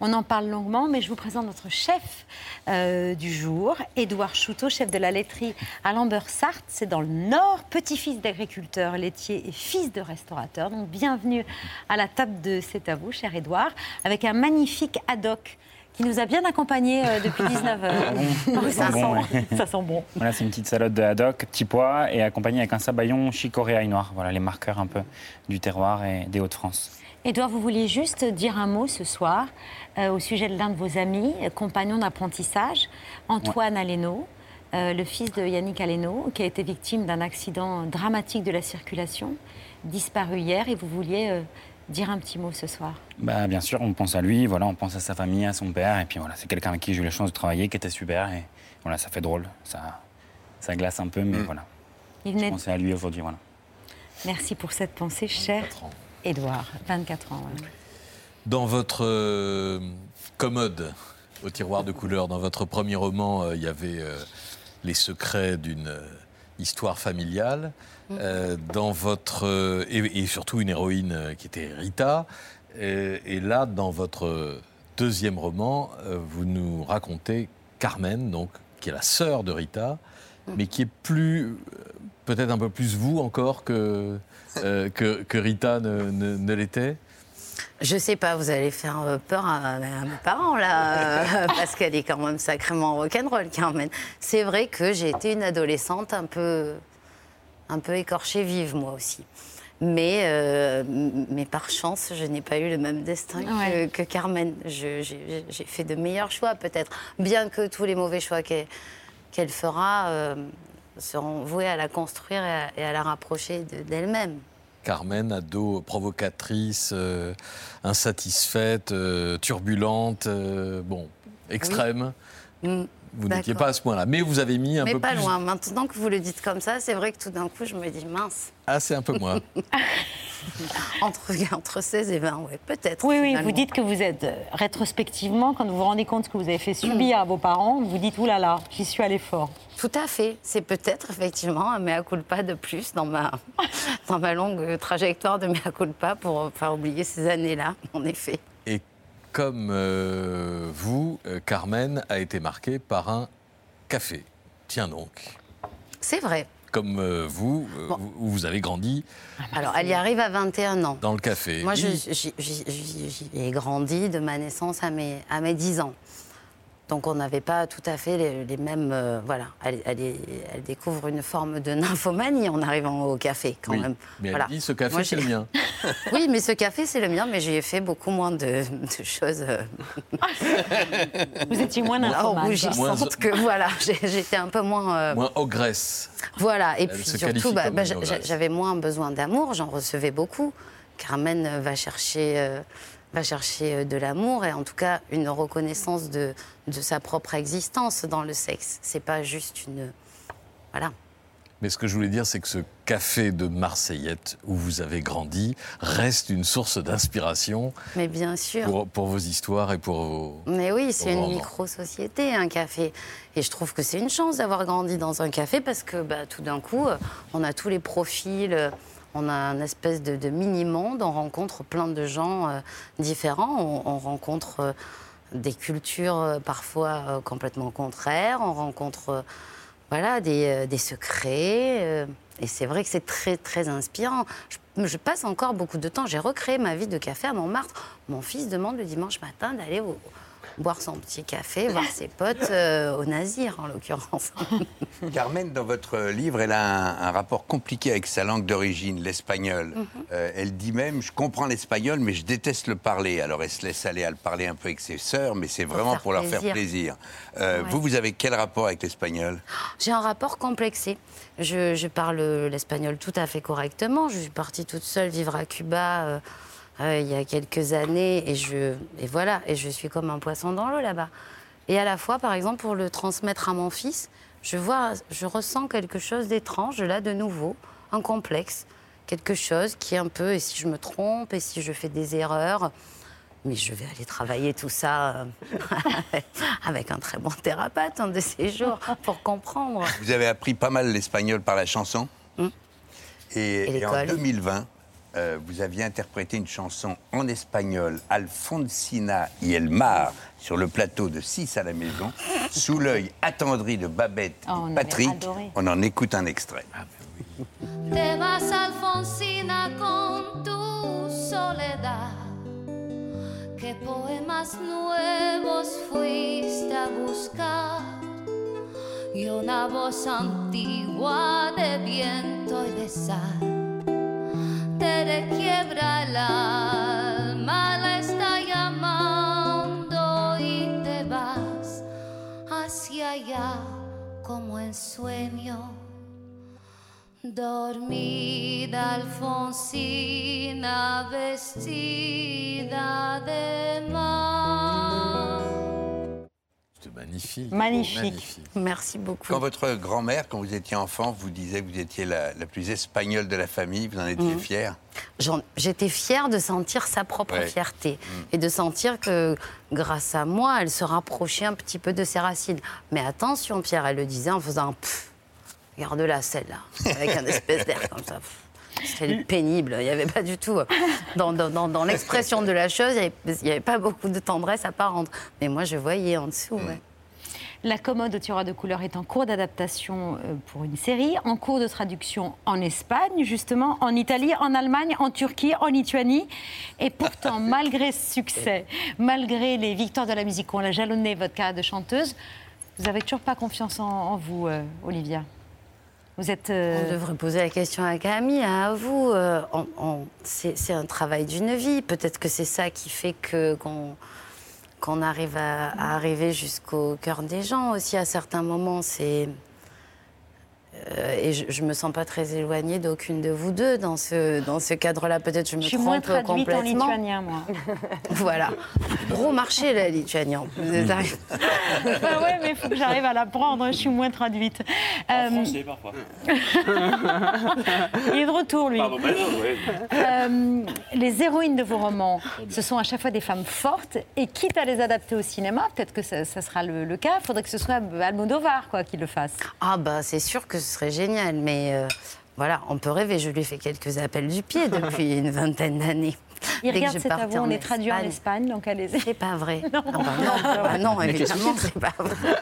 On en parle longuement, mais je vous présente notre chef euh, du jour, Édouard Chouteau, chef de la laiterie à Lambert-Sarthe. C'est dans le Nord, petit-fils d'agriculteur laitier et fils de restaurateur. Donc bienvenue à la table de C'est à vous, cher Édouard, avec un magnifique haddock qui nous a bien accompagnés euh, depuis <laughs> 19 heures. bon. <laughs> ça, Ça sent bon, sent, ça sent bon. Voilà, c'est une petite salade de haddock, petits pois et accompagnée avec un sabayon chicorée noir. Voilà les marqueurs un peu du terroir et des Hauts-de-France. Édouard, vous vouliez juste dire un mot ce soir euh, au sujet de l'un de vos amis, euh, compagnon d'apprentissage, Antoine Aleno, euh, le fils de Yannick Aleno, qui a été victime d'un accident dramatique de la circulation, disparu hier, et vous vouliez euh, dire un petit mot ce soir. Bah, bien sûr, on pense à lui, voilà, on pense à sa famille, à son père, et puis voilà, c'est quelqu'un avec qui j'ai eu la chance de travailler, qui était super, et voilà, ça fait drôle, ça, ça glace un peu, mais voilà. Il Je pensais à lui aujourd'hui, voilà. Merci pour cette pensée, cher Édouard, 24 ans. ouais. Dans votre euh, commode au tiroir de couleurs, dans votre premier roman, euh, il y avait euh, les secrets d'une histoire familiale. Euh, dans votre et, et surtout une héroïne qui était Rita. Et, et là, dans votre deuxième roman, vous nous racontez Carmen, donc qui est la sœur de Rita, mais qui est plus peut-être un peu plus vous encore que euh, que, que Rita ne, ne- ne l'était. Je sais pas, vous allez faire euh, peur à, à mes parents là, euh, <laughs> parce qu'elle est quand même sacrément rock'n'roll, Carmen. C'est vrai que j'ai été une adolescente un peu, un peu écorchée vive moi aussi. Mais, euh, mais par chance, je n'ai pas eu le même destin que, Ouais. que Carmen. J'ai fait de meilleurs choix peut-être, bien que tous les mauvais choix qu'elle fera euh, seront voués à la construire et à, et à la rapprocher de- d'elle-même. Carmen, ado provocatrice, euh, insatisfaite, euh, turbulente, euh, bon, extrême. Mm, Vous n'étiez pas à ce point-là, mais vous avez mis un Mais peu pas plus. loin. Maintenant que vous le dites comme ça, c'est vrai que tout d'un coup, je me dis mince. Ah, c'est un peu moins. <laughs> Entre, entre 16 et 20, ouais, peut-être. Oui, oui, vous dites que vous êtes euh, rétrospectivement, quand vous vous rendez compte ce que vous avez fait subir à vos parents, vous dites oulala, là là, j'y suis allé fort. Tout à fait. C'est peut-être effectivement un mea culpa de plus dans ma, <laughs> dans ma longue trajectoire de mea culpa pour faire oublier ces années-là, en effet. Et comme euh, vous, euh, Carmen a été marquée par un café. Tiens donc. C'est vrai. Comme euh, vous, euh, vous, vous avez grandi Alors, elle y arrive à 21 ans. dans le café. Moi, j'y ai grandi de ma naissance à mes, à mes 10 ans. Donc, on n'avait pas tout à fait les, les mêmes. euh, voilà, elle, elle est- elle découvre une forme de nymphomanie en arrivant au café, quand Oui, même. Mais elle Voilà. dit ce café, c'est le mien. <laughs> Oui, mais ce café, c'est le mien, mais j'ai fait beaucoup moins de, de choses. euh, <laughs> Vous étiez moins nymphomane, quoi. que voilà, <laughs> j'étais un peu moins. euh, Moins ogresse. Voilà, et Elle puis surtout, bah, bah, j'avais moins besoin d'amour, j'en recevais beaucoup. Carmen va chercher, euh, va chercher euh, de l'amour et en tout cas une reconnaissance de, de sa propre existence dans le sexe. C'est pas juste une. Voilà. Mais ce que je voulais dire, c'est que ce café de Marseillette où vous avez grandi reste une source d'inspiration Mais bien sûr. pour, pour vos histoires et pour vos. Mais oui, c'est une micro-société, un café. Et je trouve que c'est une chance d'avoir grandi dans un café parce que bah, tout d'un coup, euh, on a tous les profils, euh, on a un espèce de, de mini-monde, on rencontre plein de gens euh, différents, on, on rencontre euh, des cultures euh, parfois complètement contraires, on rencontre voilà, des, secrets. et c'est vrai que c'est très, très inspirant. Je passe encore beaucoup de temps. J'ai recréé ma vie de café à Montmartre. Mon fils demande le dimanche matin d'aller au, boire son petit café, <laughs> voir ses potes euh, au Nazir, en l'occurrence. <laughs> Carmen, dans votre livre, elle a un, un rapport compliqué avec sa langue d'origine, l'espagnol. Mhm. Euh, elle dit même, je comprends l'espagnol, mais je déteste le parler. Alors elle se laisse aller à le parler un peu avec ses sœurs, mais c'est vraiment faire pour leur faire plaisir. plaisir. Euh, Ouais. Vous, vous avez quel rapport avec l'espagnol? J'ai un rapport complexé. Je, je parle l'espagnol tout à fait correctement. Je suis partie toute seule vivre à Cuba euh, il y a quelques années et, je, et voilà, et je suis comme un poisson dans l'eau là-bas. Et à la fois, par exemple, pour le transmettre à mon fils, je, vois, je ressens quelque chose d'étrange, là, de nouveau, un complexe, quelque chose qui est un peu, et si je me trompe, et si je fais des erreurs, mais je vais aller travailler tout ça euh, <laughs> avec un très bon thérapeute un de ces jours pour comprendre. Vous avez appris pas mal l'espagnol par la chanson. Hmm. Et, Et et en l'école. 2020, euh, vous aviez interprété une chanson en espagnol, Alfonsina y el mar, sur le plateau de 6 à la maison, sous l'œil attendri de Babette Oh, et Patrick. On en écoute un extrait. Te vas, Alfonsina, con tu soledad. ¿Qué poemas nuevos fuiste a buscar? Y una voz antigua de viento y de sal te requiebra el alma, la está llamando y te vas hacia allá como en sueño. Dormida Alfonsina vestida de mar. Magnifique. Magnifique. Merci beaucoup. Quand votre grand-mère, quand vous étiez enfant, vous disait que vous étiez la, la plus espagnole de la famille, vous en étiez Mhm. fière? J'étais fière de sentir sa propre Ouais. fierté et de sentir que grâce à moi, elle se rapprochait un petit peu de ses racines. Mais attention, Pierre, elle le disait en faisant un pfff. Regarde-la, celle-là, avec un espèce d'air comme ça. C'était pénible. Il n'y avait pas du tout. euh, Dans, dans- dans- dans l'expression de la chose, il n'y avait, pas beaucoup de tendresse apparente. Mais moi, je voyais en dessous. ouais. La commode au tiroir de couleur est en cours d'adaptation euh, pour une série, en cours de traduction en Espagne, justement, en Italie, en Allemagne, en Turquie, en Lituanie. Et pourtant, <laughs> malgré ce succès, malgré les victoires de la musique, on l'a jalonné votre carrière de chanteuse, vous n'avez toujours pas confiance en, en vous, euh, Olivia? Vous êtes. euh, On devrait poser la question à Camille, à vous. Euh, c'est un travail d'une vie. Peut-être que c'est ça qui fait que qu'on qu'on arrive à, arriver jusqu'au cœur des gens aussi à certains moments. C'est euh, et je, je me sens pas très éloignée d'aucune de vous deux dans ce dans ce cadre-là. Peut-être je me Je suis moins trompe traduite en lituanien, moi. <laughs> Voilà, gros marché la lituanie. en plus. Vous êtes arrivé- Bah ouais, mais il faut que j'arrive à l'apprendre, je suis moins traduite. Euh, parfois. <laughs> il est de retour, lui. Pardon, non, ouais. Euh, les héroïnes de vos romans, ce sont à chaque fois des femmes fortes, et quitte à les adapter au cinéma, peut-être que ça, ça sera le, le cas, il faudrait que ce soit Almodovar quoi, qui le fasse. Ah bah c'est sûr que ce serait génial, mais euh, voilà, on peut rêver. Je lui fais quelques appels du pied <laughs> depuis une vingtaine d'années. Il Dès que regarde je cet vous, on est traduit en Espagne. Donc allez-y. C'est pas vrai. <laughs> Non, Ah bah non, bah non, évidemment, c'est pas vrai.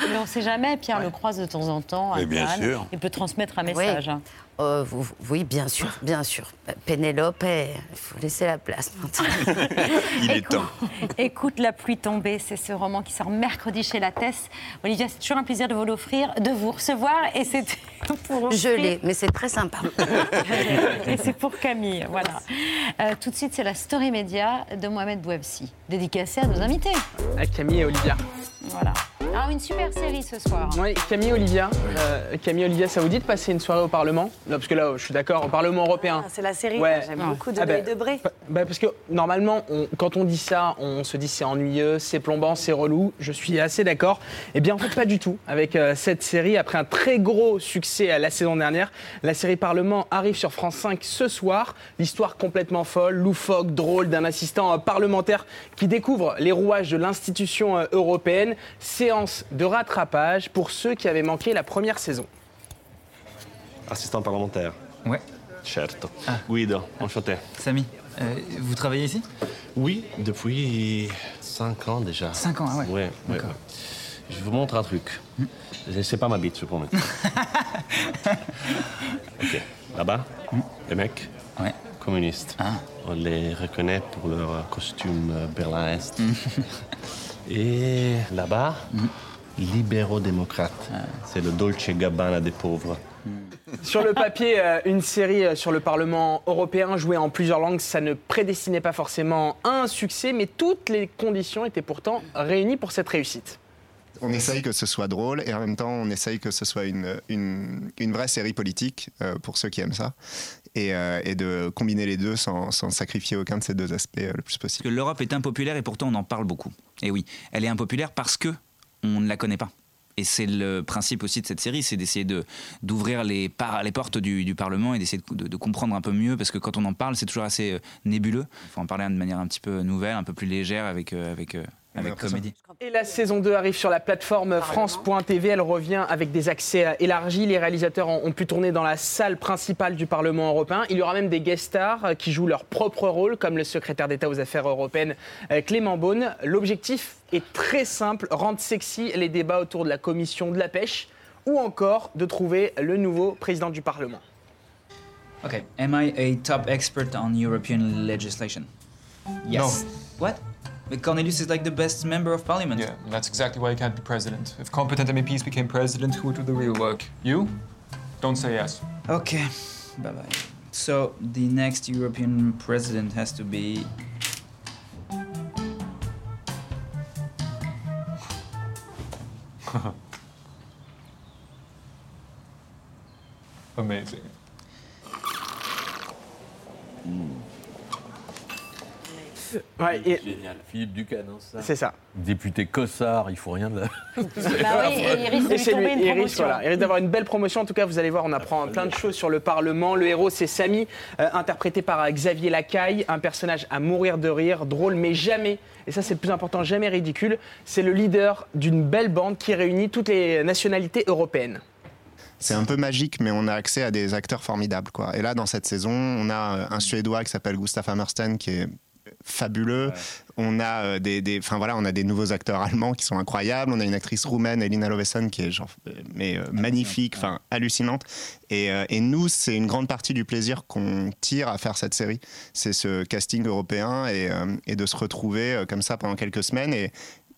Mais on ne sait jamais, Pierre le croise de temps en temps. à Mais bien Cannes. sûr. Il peut transmettre un message. Oui. Euh, vous- oui, bien sûr, bien sûr. Pénélope, il faut laisser la place maintenant. <laughs> Il est temps. Écoute la pluie tomber, c'est ce roman qui sort mercredi chez La Tesse. Olivia, c'est toujours un plaisir de vous l'offrir, de vous recevoir, et c'est <laughs> pour Je l'ai, mais c'est très sympa. <laughs> Et c'est pour Camille, voilà. Euh, tout de suite, c'est la story média de Mohamed Bouabsi, dédicacée à nos invités. Avec Camille et Olivia. Voilà. Alors, une super série ce soir. Oui, Camille Olivia. Euh, Camille Olivia, ça vous dit de passer une soirée au Parlement Là, Parce que là, je suis d'accord, au Parlement européen. Ah, c'est la série, Ouais. j'aime beaucoup de Ah de Bré. bah, parce que normalement, on- quand on dit ça, on se dit c'est ennuyeux, c'est plombant, c'est relou. Je suis assez d'accord. Eh bien, en fait, pas du tout. Avec euh, cette série, après un très gros succès euh, la saison dernière, la série Parlement arrive sur France 5 ce soir. L'histoire complètement folle, loufoque, drôle d'un assistant euh, parlementaire qui découvre les rouages de l'institution européenne. Séance de rattrapage pour ceux qui avaient manqué la première saison. Assistant parlementaire. Ouais. Certo. Guido, enchanté. Samy, euh, vous travaillez ici? Oui, depuis 5 ans déjà. 5 ans, ah ouais. Ouais, ouais, D'accord. ouais. Je vous montre un truc. Hmm. Je sais pas ma bite, je promets. <laughs> ok. Là-bas, Hmm. les mecs Ouais. communistes. Ah. On les reconnaît pour leur costume euh, Berlin-Est. <laughs> Et là-bas, libéraux démocrates. C'est le Dolce Gabbana des pauvres. Sur le <laughs> papier, euh, une série euh, sur le Parlement européen jouée en plusieurs langues, ça ne prédestinait pas forcément à un succès, mais toutes les conditions étaient pourtant réunies pour cette réussite. On essaye que ce soit drôle et en même temps on essaye que ce soit une, une, une vraie série politique euh, pour ceux qui aiment ça et, euh, et de combiner les deux sans, sans sacrifier aucun de ces deux aspects euh, le plus possible. L'Europe est impopulaire et pourtant on en parle beaucoup. Et oui, elle est impopulaire parce que on ne la connaît pas. Et c'est le principe aussi de cette série, c'est d'essayer de, d'ouvrir les, par- les portes du, du Parlement et d'essayer de, de- de comprendre un peu mieux, parce que quand on en parle, c'est toujours assez nébuleux. Il faut en parler de manière un petit peu nouvelle, un peu plus légère, avec, avec, avec comédie. Et la saison 2 arrive sur la plateforme France.tv. Elle revient avec des accès euh, élargis. Les réalisateurs ont, pu tourner dans la salle principale du Parlement européen. Il y aura même des guest stars euh, qui jouent leur propre rôle, comme le secrétaire d'État aux Affaires européennes euh, Clément Beaune. L'objectif est très simple rendre sexy les débats autour de la commission de la pêche ou encore de trouver le nouveau président du Parlement. Okay, am I a top expert on European legislation? Yes. What? But Cornelius is like the best member of parliament. Yeah, that's exactly why he can't be president. If competent MEPs became president, who would do the real work? You? Don't say yes. Okay, bye bye. So the next European president has to be. <laughs> Amazing. Hmm. Ouais, et- Génial. Philippe Ducanin, ça. C'est ça. Député Cossard, il faut rien de. Bah oui, et <laughs> il risque Et c'est lui, une il risque, promotion. voilà, il risque d'avoir une belle promotion. En tout cas, vous allez voir, on apprend plein de choses sur le Parlement. Le héros, c'est Samy, euh, interprété par euh, Xavier Lacaille, un personnage à mourir de rire, drôle, mais jamais, et ça c'est le plus important, jamais ridicule. C'est le leader d'une belle bande qui réunit toutes les nationalités européennes. C'est un peu magique, mais on a accès à des acteurs formidables. Quoi. Et là, dans cette saison, on a euh, un Suédois qui s'appelle Gustaf Hammersten qui est fabuleux. On a euh, des, des- voilà, on a des nouveaux acteurs allemands qui sont incroyables. On a une actrice roumaine, Elina Lovesen, qui est genre, euh, mais euh, magnifique, enfin hallucinante. Et, euh, et nous, c'est une grande partie du plaisir qu'on tire à faire cette série. C'est ce casting européen et, euh, et de se retrouver comme ça pendant quelques semaines et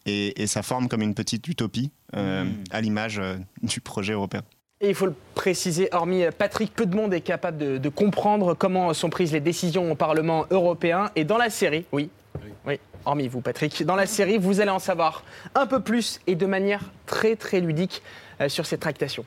et, et ça forme comme une petite utopie euh, à l'image euh, du projet européen. Et il faut le préciser, hormis Patrick, peu de monde est capable de, de comprendre comment sont prises les décisions au Parlement européen. Et dans la série, oui, oui, hormis vous, Patrick, dans la série, vous allez en savoir un peu plus et de manière très très ludique euh, sur ces tractations.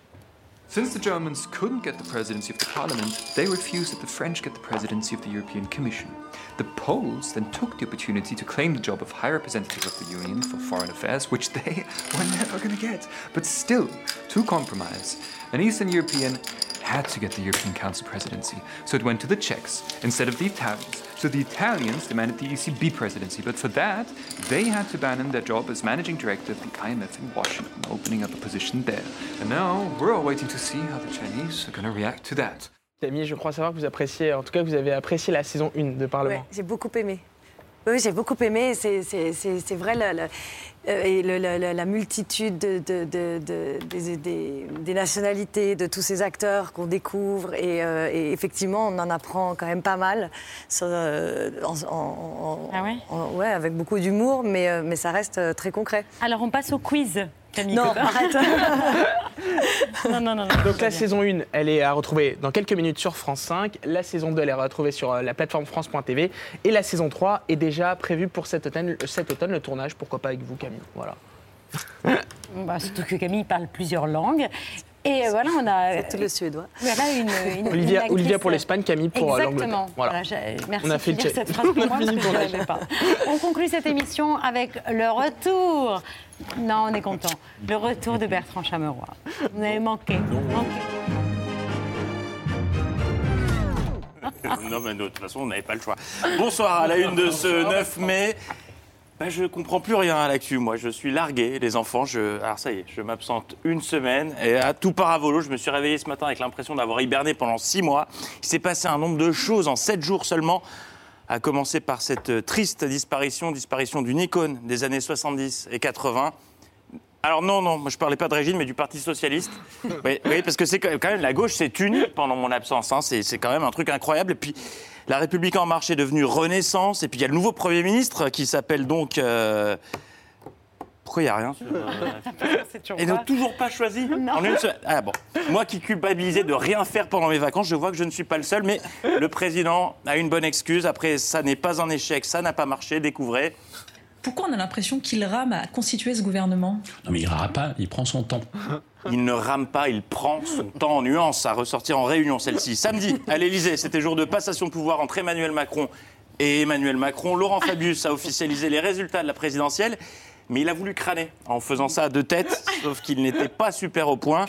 Since the Germans couldn't get the presidency of the parliament, they refused that the French get the presidency of the European Commission. The Poles then took the opportunity to claim the job of High Representative of the Union for Foreign Affairs, which they <laughs> were never going to get. But still, to compromise, an Eastern European had to get the European Council presidency, so it went to the Czechs instead of the Italians. So the Italians demanded the ECB presidency, but for that, they had to abandon their job as managing director of the IMF in Washington, opening up a position there. And now we're all waiting to see how the Chinese are going to react to that. Camille, je crois savoir que vous appréciez, en tout cas, vous avez apprécié la saison 1 de Parlement. Ouais, j'ai beaucoup aimé. Oui, j'ai beaucoup aimé. C'est- C'est c'est- c'est vrai, le- le- et le- le- le- la multitude de, de- de- de- des, des- des nationalités, de tous ces acteurs qu'on découvre. Et, euh, et effectivement, on en apprend quand même pas mal. sur, euh, en- en- en- en- ouais, avec beaucoup d'humour, mais, euh, mais ça reste euh, très concret. Alors, on passe au quiz, Camille. Non, Cotin. arrête. <laughs> non, non, non. non, Donc la bien. saison 1, elle est à retrouver dans quelques minutes sur France 5. La saison 2, elle est à retrouver sur euh, la plateforme France.tv. Et la saison 3 est déjà prévue pour cet automne, cet automne le tournage. Pourquoi pas avec vous, Camille? Voilà. Bah, surtout que Camille parle plusieurs langues. Et euh, voilà, on a. Surtout le suédois. <laughs> Voilà une, une- Olivia, une actrice- Olivia pour l'Espagne, Camille pour euh, l'Angleterre. Exactement. Voilà. Voilà, j'ai- merci On a de fait le dire cette phrase pour <laughs> moi, parce que je l'avais pas. On conclut cette émission avec le retour. Non, on est content. Le retour de Bertrand Chameroy. Vous avez manqué. manqué. non, mais de toute façon, on n'avait pas le choix. Bonsoir, à la une de ce 9 mai. Bah, je comprends plus rien à l'actu. Moi, je suis largué, les enfants. Je... Alors, ça y est, je m'absente une semaine et à tout part à volo. Je me suis réveillé ce matin avec l'impression d'avoir hiberné pendant six mois. Il s'est passé un nombre de choses en sept jours seulement. À commencer par cette triste disparition, disparition d'une icône des années 70 et 80. Alors non, non, moi je parlais pas de Régine, mais du Parti Socialiste. <laughs> oui, oui, parce que c'est quand même, la gauche s'est unie pendant mon absence. hein. C'est c'est quand même un truc incroyable. Et puis, la République en marche est devenue Renaissance. Et puis, il y a le nouveau Premier ministre qui s'appelle donc... euh, Pourquoi il n'y a rien sur, <laughs> euh, Et donc toujours pas choisi <laughs> En une semaine. Ah bon. Moi qui culpabilisais de rien faire pendant mes vacances, je vois que je ne suis pas le seul, mais le président a une bonne excuse. Après, ça n'est pas un échec, ça n'a pas marché, découvrez. Pourquoi on a l'impression qu'il rame à constituer ce gouvernement? Non, mais il rame pas, il prend son temps. <laughs> Il ne rame pas, il prend son temps en nuance à ressortir en réunion celle-ci. Samedi, à l'Elysée, c'était jour de passation de pouvoir entre Emmanuel Macron et Emmanuel Macron. Laurent Fabius a officialisé les résultats de la présidentielle, mais il a voulu crâner en faisant ça à deux têtes, sauf qu'il n'était pas super au point.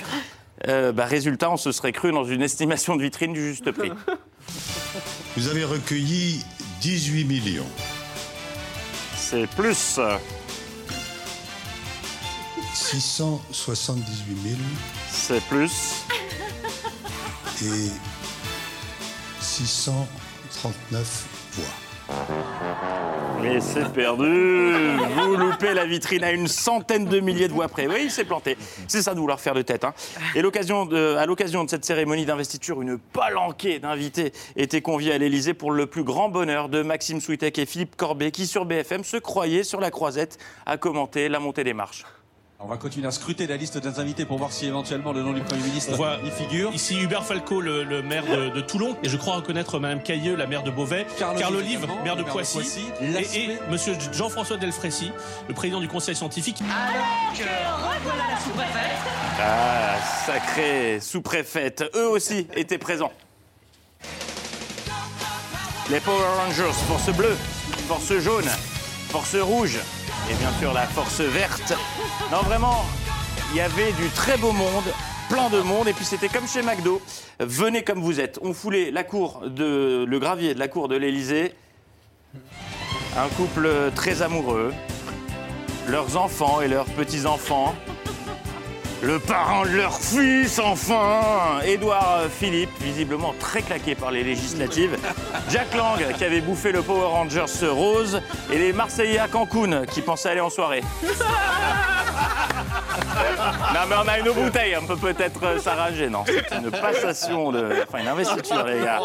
Euh, bah, résultat, on se serait cru dans une estimation de vitrine du juste prix. Vous avez recueilli 18 millions. C'est plus. 678 000 C'est plus. et 639 voix. Mais c'est perdu Vous loupez la vitrine à une centaine de milliers de voix près. Oui, il s'est planté. C'est ça de vouloir faire de tête. hein. Et à l'occasion de cette cérémonie d'investiture, une palanquée d'invités était conviée à l'Élysée pour le plus grand bonheur de Maxime Souitek et Philippe Corbet, qui sur BFM se croyaient sur la croisette à commenter la montée des marches. On va continuer à scruter la liste des invités pour voir si éventuellement le nom du Premier ministre On voit y figure. Ici Hubert Falco, le, le maire de, de Toulon, et je crois reconnaître Madame Cailleux, la maire de Beauvais, Carl Carl Olive maire de Poissy, et, et Monsieur Jean-François Delfrécy, le président du conseil scientifique. Ah, sacrée sous-préfète. Eux aussi étaient présents. Les Power Rangers, force bleue, force jaune, force rouge et bien sûr la force verte. Non, vraiment, il y avait du très beau monde, plein de monde, et puis c'était comme chez McDo. Venez comme vous êtes. On foulait la cour de le gravier de la cour de l'Élysée. Un couple très amoureux, leurs enfants et leurs petits-enfants. Le parent de leur fils, enfin Édouard Philippe, visiblement très claqué par les législatives. Jack Lang, qui avait bouffé le Power Rangers rose. Et les Marseillais à Cancun, qui pensaient aller en soirée. <laughs> Non, mais on a une bouteille, on peut peut-être euh, s'arranger. Non, c'est une passation de. Enfin, une investiture, les gars.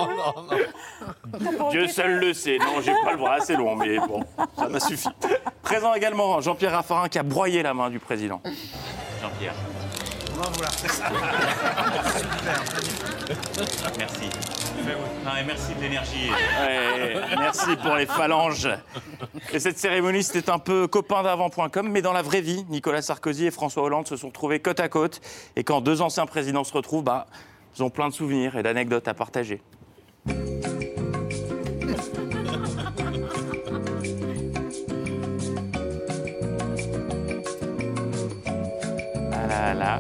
Dieu seul le sait. Non, j'ai pas le bras assez long, mais bon, ça m'a suffi. Présent également Jean-Pierre Raffarin qui a broyé la main du président. Jean-Pierre. <laughs> Merci. Non, et merci de l'énergie. merci pour les phalanges. Et cette cérémonie, c'était un peu copain d'avant.com, mais dans la vraie vie, Nicolas Sarkozy et François Hollande se sont trouvés côte à côte. Et quand deux anciens présidents se retrouvent, bah, ils ont plein de souvenirs et d'anecdotes à partager. Là là.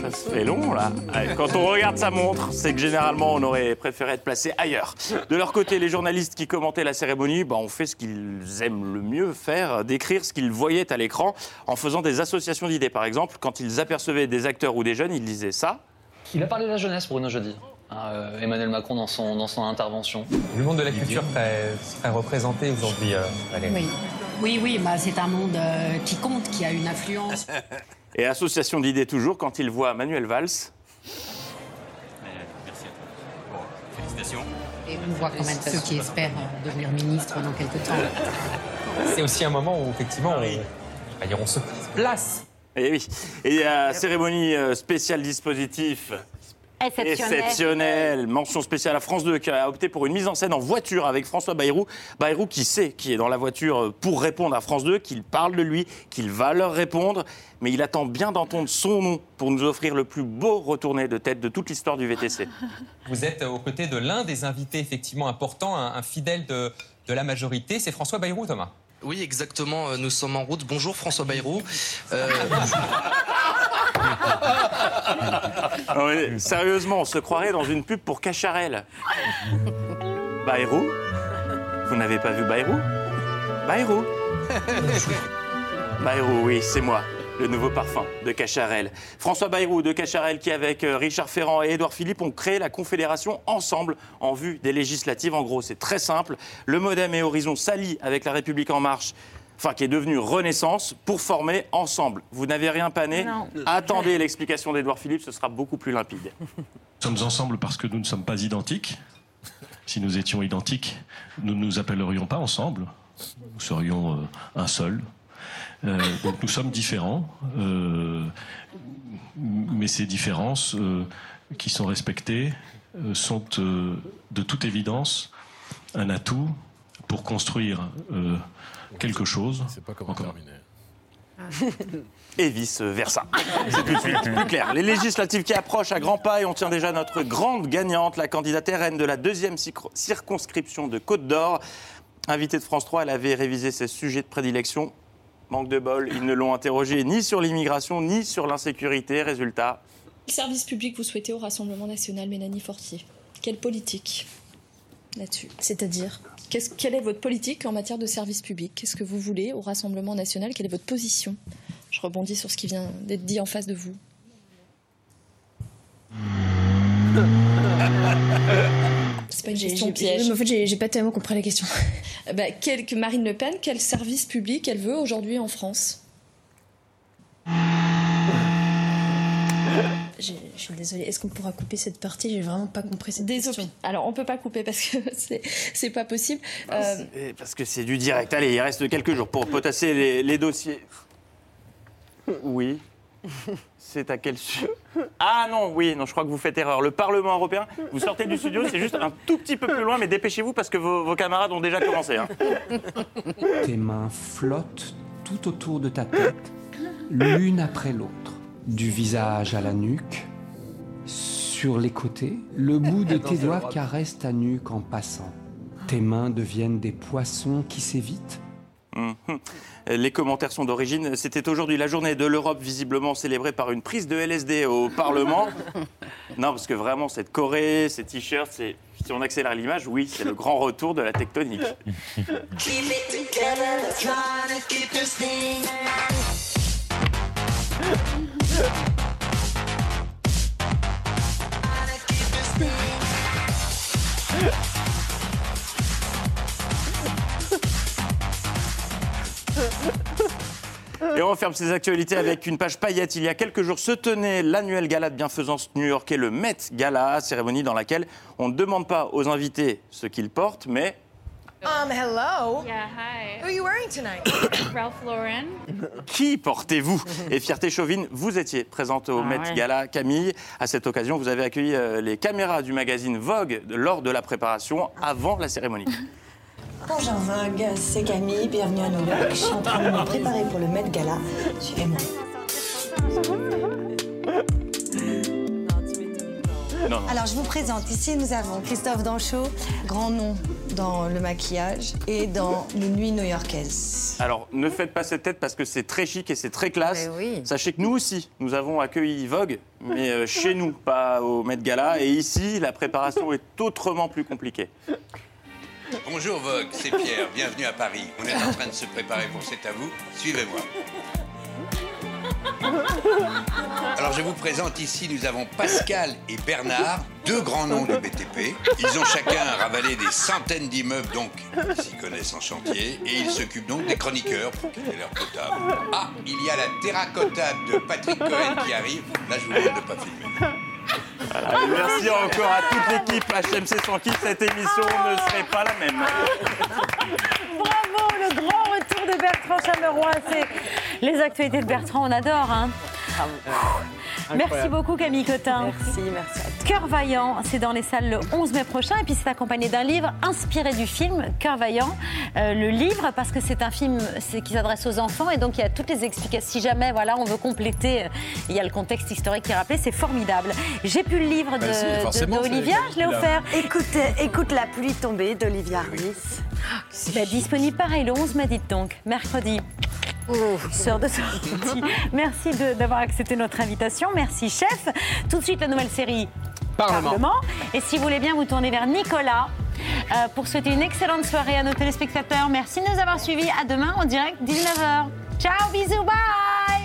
Ça se fait long là. Quand on regarde sa montre, c'est que généralement on aurait préféré être placé ailleurs. De leur côté, les journalistes qui commentaient la cérémonie bah, ont fait ce qu'ils aiment le mieux faire, décrire ce qu'ils voyaient à l'écran en faisant des associations d'idées. Par exemple, quand ils apercevaient des acteurs ou des jeunes, ils disaient ça. Il a parlé de la jeunesse, Bruno Jeudi. hein, euh, Emmanuel Macron dans son, dans son intervention. Le monde de la culture serait, serait représenté aujourd'hui, euh, Valérie. Oui, oui, oui bah, c'est un monde euh, qui compte, qui a une influence. <laughs> Et association d'idées toujours quand ils voient Manuel Valls. Merci à toi. félicitations. Et on voit quand même ceux qui espèrent euh, devenir ministre dans quelques temps. <laughs> C'est aussi un moment où, effectivement, on, on va dire, on se place. Et oui. Et euh, cérémonie euh, spéciale dispositif. Exceptionnel. Exceptionnel. Mention spéciale à France 2 qui a opté pour une mise en scène en voiture avec François Bayrou. Bayrou qui sait qui est dans la voiture euh, pour répondre à France 2, qu'il parle de lui, qu'il va leur répondre. Mais il attend bien d'entendre son nom pour nous offrir le plus beau retourné de tête de toute l'histoire du VTC. <laughs> Vous êtes aux côtés de l'un des invités effectivement importants, un, un fidèle de, de la majorité, c'est François Bayrou, Thomas. Oui, exactement. euh, Nous sommes en route. Bonjour François Bayrou. Euh, <laughs> Sérieusement, on se croirait dans une pub pour Cacharel. Bayrou Vous n'avez pas vu Bayrou Bayrou Bayrou, oui, c'est moi, le nouveau parfum de Cacharel. François Bayrou de Cacharel qui, avec euh, Richard Ferrand et Édouard Philippe, ont créé la Confédération ensemble en vue des législatives. En gros, c'est très simple. Le Modem et Horizon s'allient avec La République En Marche enfin qui est devenu Renaissance, pour former ensemble. Vous n'avez rien pané Non. Attendez l'explication d'Edouard Philippe, ce sera beaucoup plus limpide. Nous sommes ensemble parce que nous ne sommes pas identiques. Si nous étions identiques, nous ne nous appellerions pas ensemble. Nous serions euh, un seul. Euh, donc nous sommes différents, euh, mais ces différences euh, qui sont respectées euh, sont euh, de toute évidence un atout pour construire euh, quelque chose. C'est pas comment terminer. <laughs> Et vice-versa. C'est tout de suite plus clair. Les législatives qui approchent à grands pas et on tient déjà notre grande gagnante, la candidate RN de la deuxième circo- circonscription de Côte d'Or. Invitée de France 3, elle avait révisé ses sujets de prédilection. Manque de bol, ils ne l'ont interrogée ni sur l'immigration ni sur l'insécurité. Résultat, Quel service public vous souhaitez au Rassemblement national, Mélanie Fortier Quelle politique là-dessus? C'est-à-dire, quelle est votre politique en matière de service public? Qu'est-ce que vous voulez au Rassemblement national? Quelle est votre position? Je rebondis sur ce qui vient d'être dit en face de vous. C'est pas une question piège. En fait, j'ai pas tellement compris la question. <laughs> bah, quel- que Marine Le Pen, quel service public elle veut aujourd'hui en France? Je suis désolée. Est-ce qu'on pourra couper cette partie? J'ai vraiment pas compris cette question. Alors, on peut pas couper parce que <laughs> c'est- c'est pas possible. Euh, Et parce que c'est du direct. Allez, il reste quelques jours pour potasser les, les dossiers. Oui. C'est à quel sujet Ah non, oui, non, je crois que vous faites erreur. Le Parlement européen, vous sortez du studio, c'est juste un tout petit peu plus loin, mais dépêchez-vous parce que vos, vos camarades ont déjà commencé. hein. Tes mains flottent tout autour de ta tête, l'une après l'autre, du visage à la nuque, sur les côtés, le bout de <laughs> tes doigts caresse ta nuque en passant. Tes mains deviennent des poissons qui s'évitent. Mhm. Les commentaires sont d'origine. C'était aujourd'hui la journée de l'Europe, visiblement célébrée par une prise de LSD au Parlement. <laughs> Non, parce que vraiment, cette Corée, ces t-shirts, c'est- si on accélère l'image, oui, c'est le grand retour de la tectonique. <laughs> Et on ferme ces actualités avec une page paillette. Il y a quelques jours se tenait l'annuel gala de bienfaisance new-yorkais, le Met Gala, cérémonie dans laquelle on ne demande pas aux invités ce qu'ils portent, mais Um, hello. Yeah, hi. Who are you wearing tonight? <coughs> Ralph Lauren. qui portez-vous? Et fierté chauvine, vous étiez présente au Ah Met ouais. Gala, Camille. À cette occasion, vous avez accueilli euh, les caméras du magazine Vogue lors de la préparation avant la cérémonie. Bonjour Vogue, c'est Camille, bienvenue à New York. Je suis en train de me préparer pour le Met Gala. Suivez-moi. Non, non. Alors je vous présente, ici nous avons Christophe Danchot, grand nom dans le maquillage et dans les nuits new-yorkaises. Alors, ne faites pas cette tête parce que c'est très chic et c'est très classe. Sachez que nous aussi, nous avons accueilli Vogue, mais euh, chez nous, <laughs> pas au Met Gala. Et ici, la préparation est autrement plus compliquée. Bonjour Vogue, c'est Pierre, bienvenue à Paris. On est en train de se préparer pour C'est à vous. Suivez-moi. <laughs> Alors je vous présente ici, nous avons Pascal et Bernard, deux grands noms du BTP. Ils ont chacun ravalé des centaines d'immeubles, donc ils s'y connaissent en chantier, et ils s'occupent donc des chroniqueurs pour qu'ils aient l'air potable. Ah, il y a la terracotta de Patrick Cohen qui arrive. Là, je vous demande de ne pas filmer. Voilà, merci encore à toute l'équipe HMC sans qui cette émission ne serait pas la même. Le grand retour de Bertrand Chameroy. C'est les actualités de Bertrand, on adore. Hein. Merci beaucoup Camille Cotin. Merci, merci à Cœur vaillant, c'est dans les salles le 11 mai prochain et puis c'est accompagné d'un livre inspiré du film Cœur vaillant. Euh, le livre parce que c'est un film qui s'adresse aux enfants et donc il y a toutes les explications. Si jamais voilà on veut compléter, euh, il y a le contexte historique qui est rappelé, c'est formidable. J'ai pu le livre de, Bah si, de- c'est- je l'ai offert. Écoute, écoute la pluie tombée d'Olivia Harris. Bah, disponible pareil le 11 mai, dites donc, mercredi. Sœur de sortie. Merci d'avoir accepté notre invitation. Merci, chef. Tout de suite, la nouvelle série Parlement. Et si vous voulez bien vous tourner vers Nicolas euh, pour souhaiter une excellente soirée à nos téléspectateurs. Merci de nous avoir suivis. À demain en direct, 19h. Ciao, bisous, bye